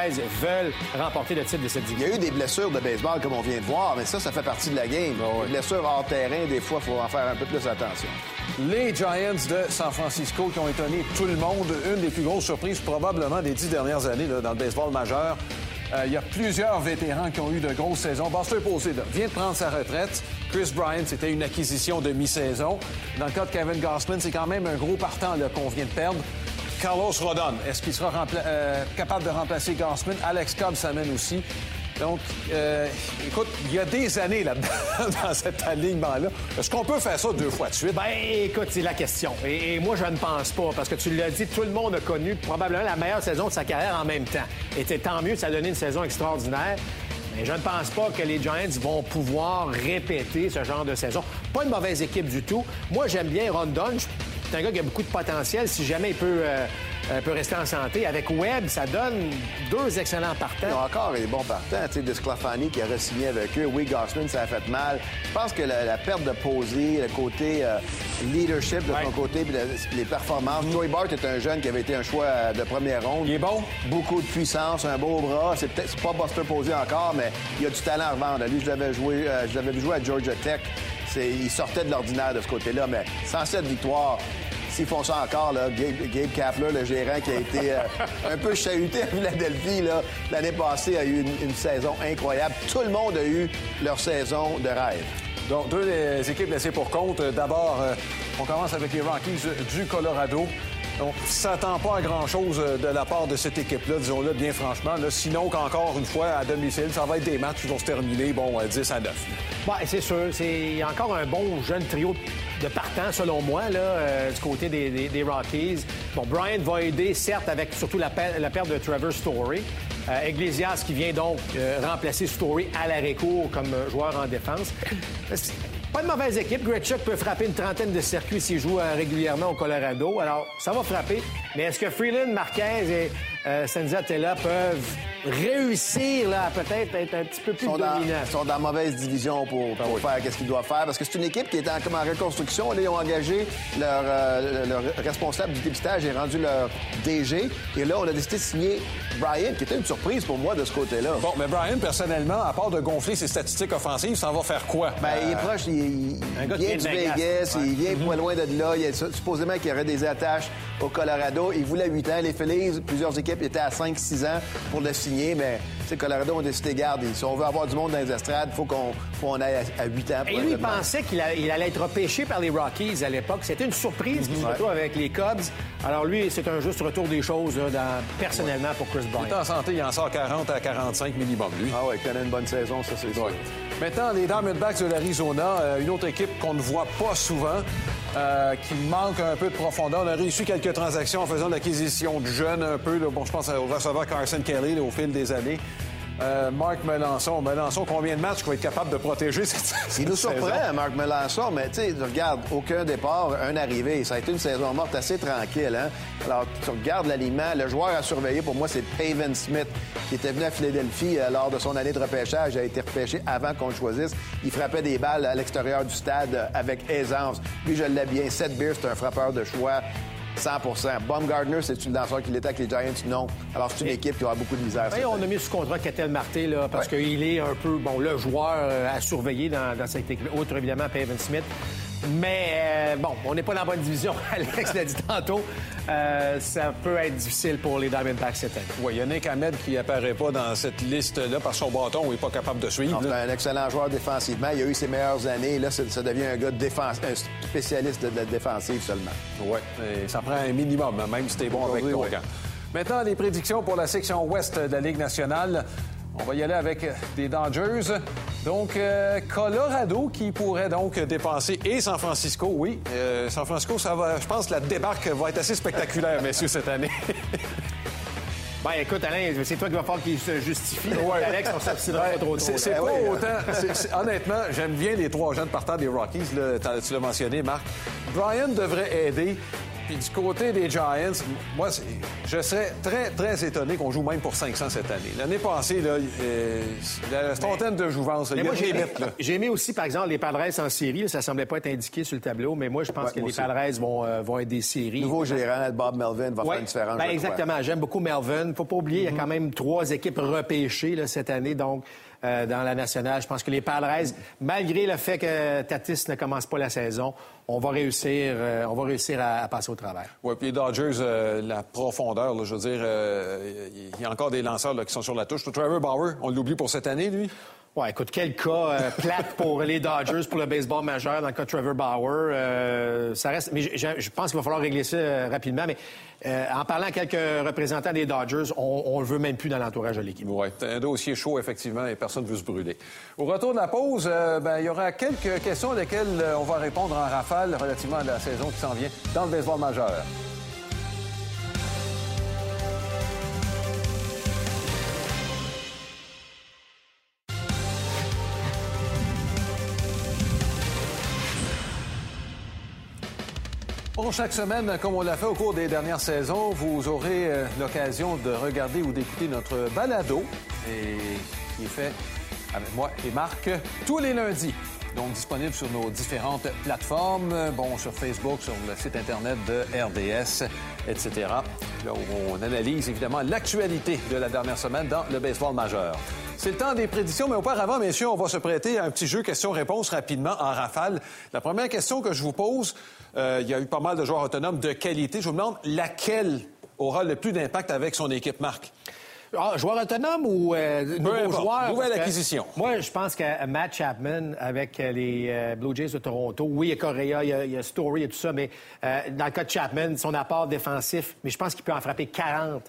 veulent remporter le titre de cette Il y division. a eu des blessures de baseball, comme on vient de voir, mais ça, ça fait partie de la game. Les blessures hors terrain, des fois, il faut en faire un peu plus attention. Les Giants de San Francisco qui ont étonné tout le monde. Une des plus grosses surprises probablement des dix dernières années là, dans le baseball majeur. Euh, il y a plusieurs vétérans qui ont eu de grosses saisons. Buster Posey vient de prendre sa retraite. Chris Bryant, c'était une acquisition de mi-saison. Dans le cas de Kevin Gossman, c'est quand même un gros partant qu'on vient de perdre. Carlos Rodon, est-ce qu'il sera euh, capable de remplacer Gossman? Alex Cobb s'amène aussi. Donc, euh, écoute, il y a des années là-dedans, [laughs] dans cet alignement-là. Est-ce qu'on peut faire ça deux fois de suite? Ben, écoute, c'est la question. Et, moi, je ne pense pas, parce que tu l'as dit, tout le monde a connu probablement la meilleure saison de sa carrière en même temps. Et tant mieux, ça a donné une saison extraordinaire. Mais je ne pense pas que les Giants vont pouvoir répéter ce genre de saison. Pas une mauvaise équipe du tout. Moi, j'aime bien Rondon. C'est un gars qui a beaucoup de potentiel si jamais il peut, euh, peut rester en santé. Avec Webb, ça donne deux excellents Ils partants. ont encore des bons partants. Tu sais, de Sclafani qui a re-signé avec eux. Oui, Gossman, ça a fait mal. Je pense que la, la perte de Posey, le côté euh, leadership de son côté, puis les performances. Joey Bart est un jeune qui avait été un choix euh, de première ronde. Il est bon? Beaucoup de puissance, un beau bras. C'est peut-être pas Buster Posey encore, mais il a du talent à revendre. Lui, je l'avais joué, euh, je l'avais vu jouer à Georgia Tech. Il sortait de l'ordinaire de ce côté-là, mais sans cette victoire. S'ils font ça encore, là, Gabe, Gabe Kapler, le gérant qui a été euh, un peu chahuté à Philadelphie là, l'année passée, a eu une, une saison incroyable. Tout le monde a eu leur saison de rêve. Donc, deux des équipes laissées pour compte. D'abord, euh, On commence avec les Rockies du Colorado. On ne s'attend pas à grand-chose euh, de la part de cette équipe-là, disons-le bien franchement. sinon qu'encore une fois, à domicile, ça va être des matchs qui vont se terminer, bon, 10 à 9. Bon, c'est sûr. C'est encore un bon jeune trio de partants, selon moi, là, euh, du côté des, Rockies. Bon, Bryant va aider, certes, avec surtout la, perte de Trevor Story. Euh, Iglesias qui vient donc remplacer Story à l'arrêt-court comme joueur en défense. Pas de mauvaise équipe. Gretschuk peut frapper une trentaine de circuits s'il joue euh, régulièrement au Colorado. Alors, ça va frapper. Mais est-ce que Freeland, Marquez et euh, Tella peuvent réussir là, peut-être être un petit peu plus sont dominants. Ils sont dans mauvaise division pour, pour faire ce qu'ils doivent faire. Parce que c'est une équipe qui est en, comme en reconstruction. Là, ils ont engagé leur, euh, leur, responsable du dépistage et rendu leur DG. Et là, on a décidé de signer Brian, qui était une surprise pour moi de ce côté-là. Bon, mais Brian, personnellement, à part de gonfler ses statistiques offensives, ça va faire quoi? Ben, il est proche, il, vient du Vegas, il vient pas loin de là. Il supposément qu'il y aurait des attaches au Colorado. Il voulait 8 ans. Les Phillies, plusieurs équipes étaient à 5-6 ans pour le signer, mais Colorado ont décidé, garde, si on veut avoir du monde dans les estrades, il faut qu'on aille à, 8 ans. Et lui, il pensait qu'il allait être repêché par les Rockies à l'époque. C'était une surprise qu'il se retrouve avec les Cubs. Alors lui, c'est un juste retour des choses personnellement pour Chris Bryant. Il est en santé, il en sort 40 à 45 minimum, lui. Ah oui, il connaît une bonne saison, ça c'est sûr. Maintenant, les Diamondbacks de l'Arizona, euh, une autre équipe qu'on ne voit pas souvent. Euh, qui manque un peu de profondeur. On a réussi quelques transactions en faisant l'acquisition de jeunes un peu. Bon, je pense au receveur Carson Kelly au fil des années. Euh, Marc Melançon. Melançon, combien de matchs qu'il va être capable de protéger? [laughs] Cette Il nous surprend, Marc Melançon, mais tu sais, regarde, aucun départ, un arrivé. Ça a été une saison morte assez tranquille. Hein? Alors, tu regardes l'aliment. Le joueur à surveiller, pour moi, c'est Paven Smith, qui était venu à Philadelphie euh, lors de son année de repêchage. Il a été repêché avant qu'on le choisisse. Il frappait des balles à l'extérieur du stade euh, avec aisance. Lui, je l'ai bien. Seth Beer, c'est un frappeur de choix. 100% Baumgartner, c'est une danseur qui l'était avec les Giants? Non. Alors, c'est une équipe qui aura beaucoup de misère. on a mis sous contrat Catel Marté, là, parce qu'il est un peu, bon, le joueur euh, à surveiller dans, dans cette équipe. Outre, évidemment, Paven Smith. Mais euh, bon, on n'est pas dans la bonne division. [laughs] Alex l'a dit tantôt. Euh, ça peut être difficile pour les Diamondbacks cette année. Oui, il y a Nick Ahmed qui apparaît pas dans cette liste-là par son bâton il n'est pas capable de suivre. C'est un excellent joueur défensivement. Il a eu ses meilleures années. Là, ça, devient un gars de défense, un spécialiste de la défensive seulement. Oui, ça prend un minimum, même si t'es bon avec ton Maintenant, les prédictions pour la section ouest de la Ligue nationale. On va y aller avec des Dodgers. Donc, euh, Colorado qui pourrait donc dépenser et San Francisco, oui. Euh, San Francisco, ça va, je pense que la débarque va être assez spectaculaire, messieurs, cette année. [laughs] Ben, écoute, Alain, c'est toi qui va falloir qu'il se justifie. Ouais. Alex, on s'abstiendra pas trop C'est pas autant. honnêtement, j'aime bien les trois jeunes partants des Rockies. tu l'as mentionné, Marc? Brian devrait aider. Puis du côté des Giants, moi, je serais très, très étonné qu'on joue même pour 500 cette année. L'année passée, là, euh, la centaine de jouvence, il y a J'ai aimé aussi, par exemple, les Padres en série. ça semblait pas être indiqué sur le tableau, mais moi, je pense que les Padres vont, euh, vont être des séries. Nouveau gérant, Bob Melvin, va faire une différence. Ben, exactement. J'aime beaucoup Melvin. Faut pas oublier, il y a mm-hmm. quand même trois équipes repêchées là, cette année. Donc, euh, dans la nationale. Je pense que les Padres, malgré le fait que Tatis ne commence pas la saison, on va réussir, euh, on va réussir à, passer au travers. Oui, puis les Dodgers, euh, la profondeur, je veux dire, il y a encore des lanceurs qui sont sur la touche. Trevor Bauer, on l'oublie pour cette année, lui? Ouais, écoute, quel cas plate pour les Dodgers pour le baseball majeur dans le cas de Trevor Bauer. ça reste, mais je, pense qu'il va falloir régler ça rapidement. Mais euh, en parlant à quelques représentants des Dodgers, on ne le veut même plus dans l'entourage de l'équipe. Oui, un dossier chaud, effectivement, et personne ne veut se brûler. Au retour de la pause, euh, ben, il y aura quelques questions auxquelles euh, on va répondre en rafale relativement à la saison qui s'en vient dans le baseball majeur. Bon, chaque semaine, comme on l'a fait au cours des dernières saisons, vous aurez euh, l'occasion de regarder ou d'écouter notre balado et qui est fait avec moi et Marc tous les lundis. Donc disponible sur nos différentes plateformes, bon, sur Facebook, sur le site Internet de RDS, etc. Là où on analyse évidemment l'actualité de la dernière semaine dans le baseball majeur. C'est le temps des prédictions, mais auparavant, messieurs, on va se prêter à un petit jeu questions-réponses rapidement en rafale. La première question que je vous pose, euh, il y a eu pas mal de joueurs autonomes de qualité. Je vous demande laquelle aura le plus d'impact avec son équipe, Marc? Ah, joueur autonome ou euh, nouveau joueur? Nouvelle acquisition. Moi, je pense que Matt Chapman avec les euh, Blue Jays de Toronto, oui, il y a Correa, il y a, Story et tout ça, mais euh, dans le cas de Chapman, son apport défensif, mais je pense qu'il peut en frapper 40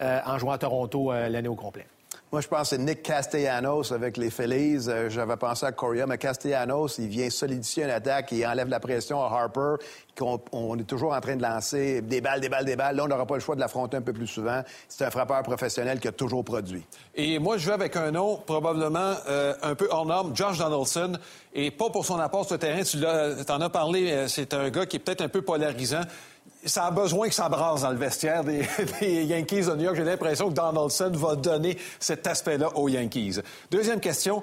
en jouant à Toronto l'année au complet. Moi, je pense que c'est Nick Castellanos avec les Phillies. Euh, j'avais pensé à Correa, mais Castellanos, il vient solidifier une attaque, il enlève la pression à Harper. On, est toujours en train de lancer des balles, des balles, des balles. Là, on n'aura pas le choix de l'affronter un peu plus souvent. C'est un frappeur professionnel qui a toujours produit. Et moi, je vais avec un nom probablement euh, un peu hors norme, Josh Donaldson. Et pas pour son apport sur le terrain. Tu en as parlé, euh, c'est un gars qui est peut-être un peu polarisant ça a besoin que ça brasse dans le vestiaire [laughs] des, Yankees de New York. J'ai l'impression que Donaldson va donner cet aspect-là aux Yankees. Deuxième question.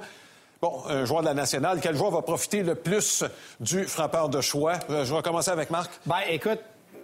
Bon, un joueur de la nationale, quel joueur va profiter le plus du frappeur de choix? Euh, je vais commencer avec Marc. Ben, écoute,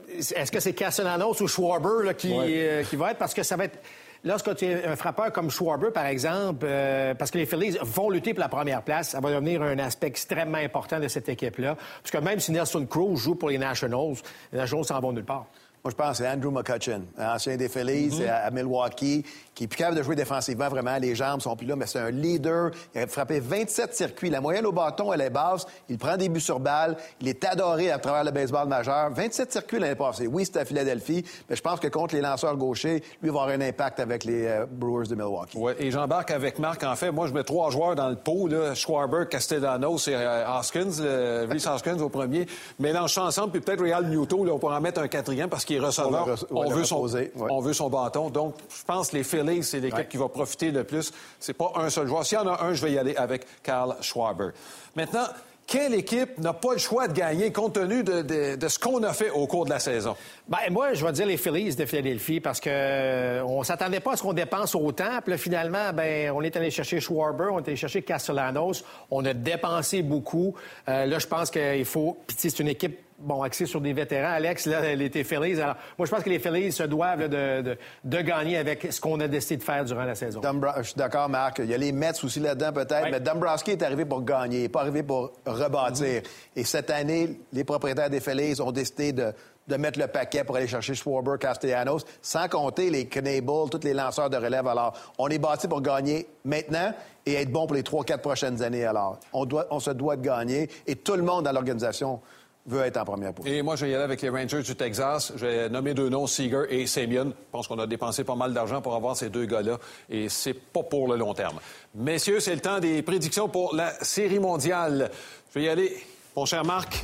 est-ce que c'est Castellanos ou Schwarber qui, euh, qui va être? Parce que ça va être lorsque tu es un frappeur comme Schwarber, par exemple, euh, parce que les Phillies vont lutter pour la première place, ça va devenir un aspect extrêmement important de cette équipe-là. Parce que même si Nelson Cruz joue pour les Nationals, les Nationals s'en vont nulle part. Moi, je pense que c'est Andrew McCutcheon, ancien des Phillies mm-hmm. à Milwaukee, qui est plus capable de jouer défensivement, vraiment. Les jambes sont plus là, mais c'est un leader. Il a frappé 27 circuits. La moyenne au bâton, elle est basse. Il prend des buts sur balle. Il est adoré à travers le baseball majeur. 27 circuits l'année passée. Oui, c'était à Philadelphie, mais je pense que contre les lanceurs gauchers, lui, va avoir un impact avec les euh, Brewers de Milwaukee. Oui, et j'embarque avec Marc. En fait, moi, je mets trois joueurs dans le pot, là. Schwarber, Castellanos et euh, Hoskins, le, Hoskins au premier. Mélange ça ensemble, puis peut-être Real Newton, là, on pourra en mettre un quatrième parce qu'il receveur. on, veut son, on veut son bâton. Donc, je pense que les c'est l'équipe qui va profiter le plus. C'est pas un seul joueur. S'il y en a un, je vais y aller avec Karl Schwarber. Maintenant, quelle équipe n'a pas le choix de gagner compte tenu de, ce qu'on a fait au cours de la saison? Ben, moi, je vais dire les Phillies de Philadelphie parce que euh, on s'attendait pas à ce qu'on dépense autant. Puis là, finalement, ben, on est allé chercher Schwarber, on est allé chercher Castellanos. On a dépensé beaucoup. Euh, là, je pense qu'il faut. Puis c'est une équipe bon, axé sur des vétérans. Alex, là, elle était Phillies. Alors, moi, je pense que les Phillies se doivent de, de, gagner avec ce qu'on a décidé de faire durant la saison. je suis d'accord, Marc. Il y a les Mets aussi là-dedans, peut-être. Mais Dombrowski est arrivé pour gagner, il n'est pas arrivé pour rebâtir. Et cette année, les propriétaires des Phillies ont décidé de, de mettre le paquet pour aller chercher Schwarber, Castellanos, sans compter les Knable, tous les lanceurs de relève. Alors, on est bâti pour gagner maintenant et être bon pour les trois, quatre prochaines années. Alors, on, doit, on se doit de gagner et tout le monde dans l'organisation veut être en première position. Et moi, je vais y aller avec les Rangers du Texas. Je vais nommer deux noms, Seager et Semyon. Je pense qu'on a dépensé pas mal d'argent pour avoir ces deux gars-là et c'est pas pour le long terme. Messieurs, c'est le temps des prédictions pour la Série mondiale. Je vais y aller, mon cher Marc,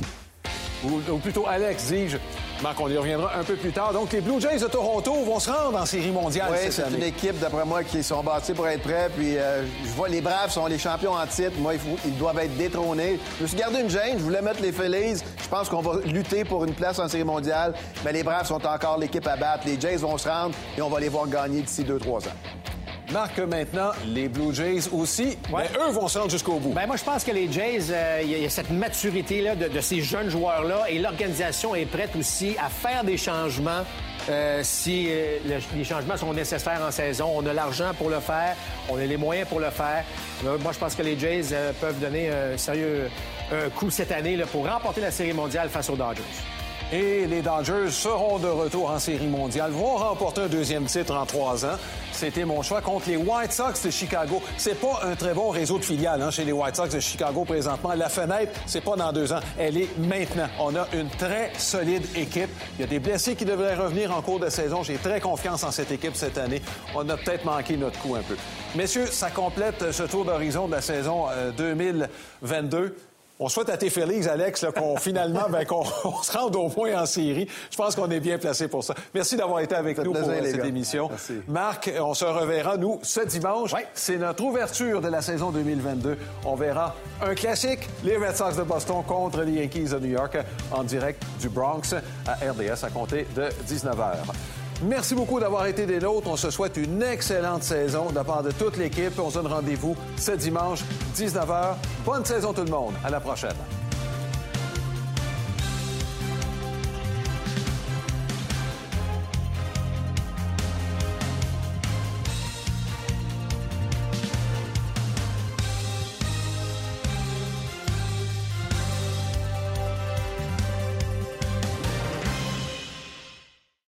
ou, plutôt Alex, dis-je. Marc, on y reviendra un peu plus tard. Donc, les Blue Jays de Toronto vont se rendre en série mondiale oui, c'est une équipe, d'après moi, qui sont bâtis pour être prêts. Puis, euh, je vois, les Braves sont les champions en titre. Moi, ils doivent être détrônés. Je me suis gardé une gêne. Je voulais mettre les Phillies. Je pense qu'on va lutter pour une place en série mondiale. Mais les Braves sont encore l'équipe à battre. Les Jays vont se rendre et on va les voir gagner d'ici 2-3 ans. Marque maintenant les Blue Jays aussi. Mais eux vont se rendre jusqu'au bout. Ben moi, je pense que les Jays, euh, il y, a cette maturité-là de, ces jeunes joueurs-là et l'organisation est prête aussi à faire des changements euh, si euh, les changements sont nécessaires en saison. On a l'argent pour le faire, on a les moyens pour le faire. moi, je pense que les Jays peuvent donner un sérieux coup cette année là, pour remporter la Série mondiale face aux Dodgers. Et les Dodgers seront de retour en Série mondiale, vont remporter un deuxième titre en trois ans. C'était mon choix contre les White Sox de Chicago. C'est pas un très bon réseau de filiales hein, chez les White Sox de Chicago présentement. La fenêtre, c'est pas dans deux ans, elle est maintenant. On a une très solide équipe. Il y a des blessés qui devraient revenir en cours de saison. J'ai très confiance en cette équipe cette année. On a peut-être manqué notre coup un peu. Messieurs, ça complète ce tour d'horizon de la saison 2022. Euh, on souhaite à tes Félix, Alex, qu'on [laughs] finalement, ben, qu'on se rende au point en série. Je pense qu'on est bien placé pour ça. Merci d'avoir été avec nous pour cette émission. Marc, on se reverra, nous, ce dimanche. C'est notre ouverture de la saison 2022. On verra un classique, les Red Sox de Boston contre les Yankees de New York en direct du Bronx à RDS à compter de 19h. Merci beaucoup d'avoir été des nôtres. On se souhaite une excellente saison de la part de toute l'équipe. On se donne rendez-vous ce dimanche, 19h. Bonne saison tout le monde. À la prochaine.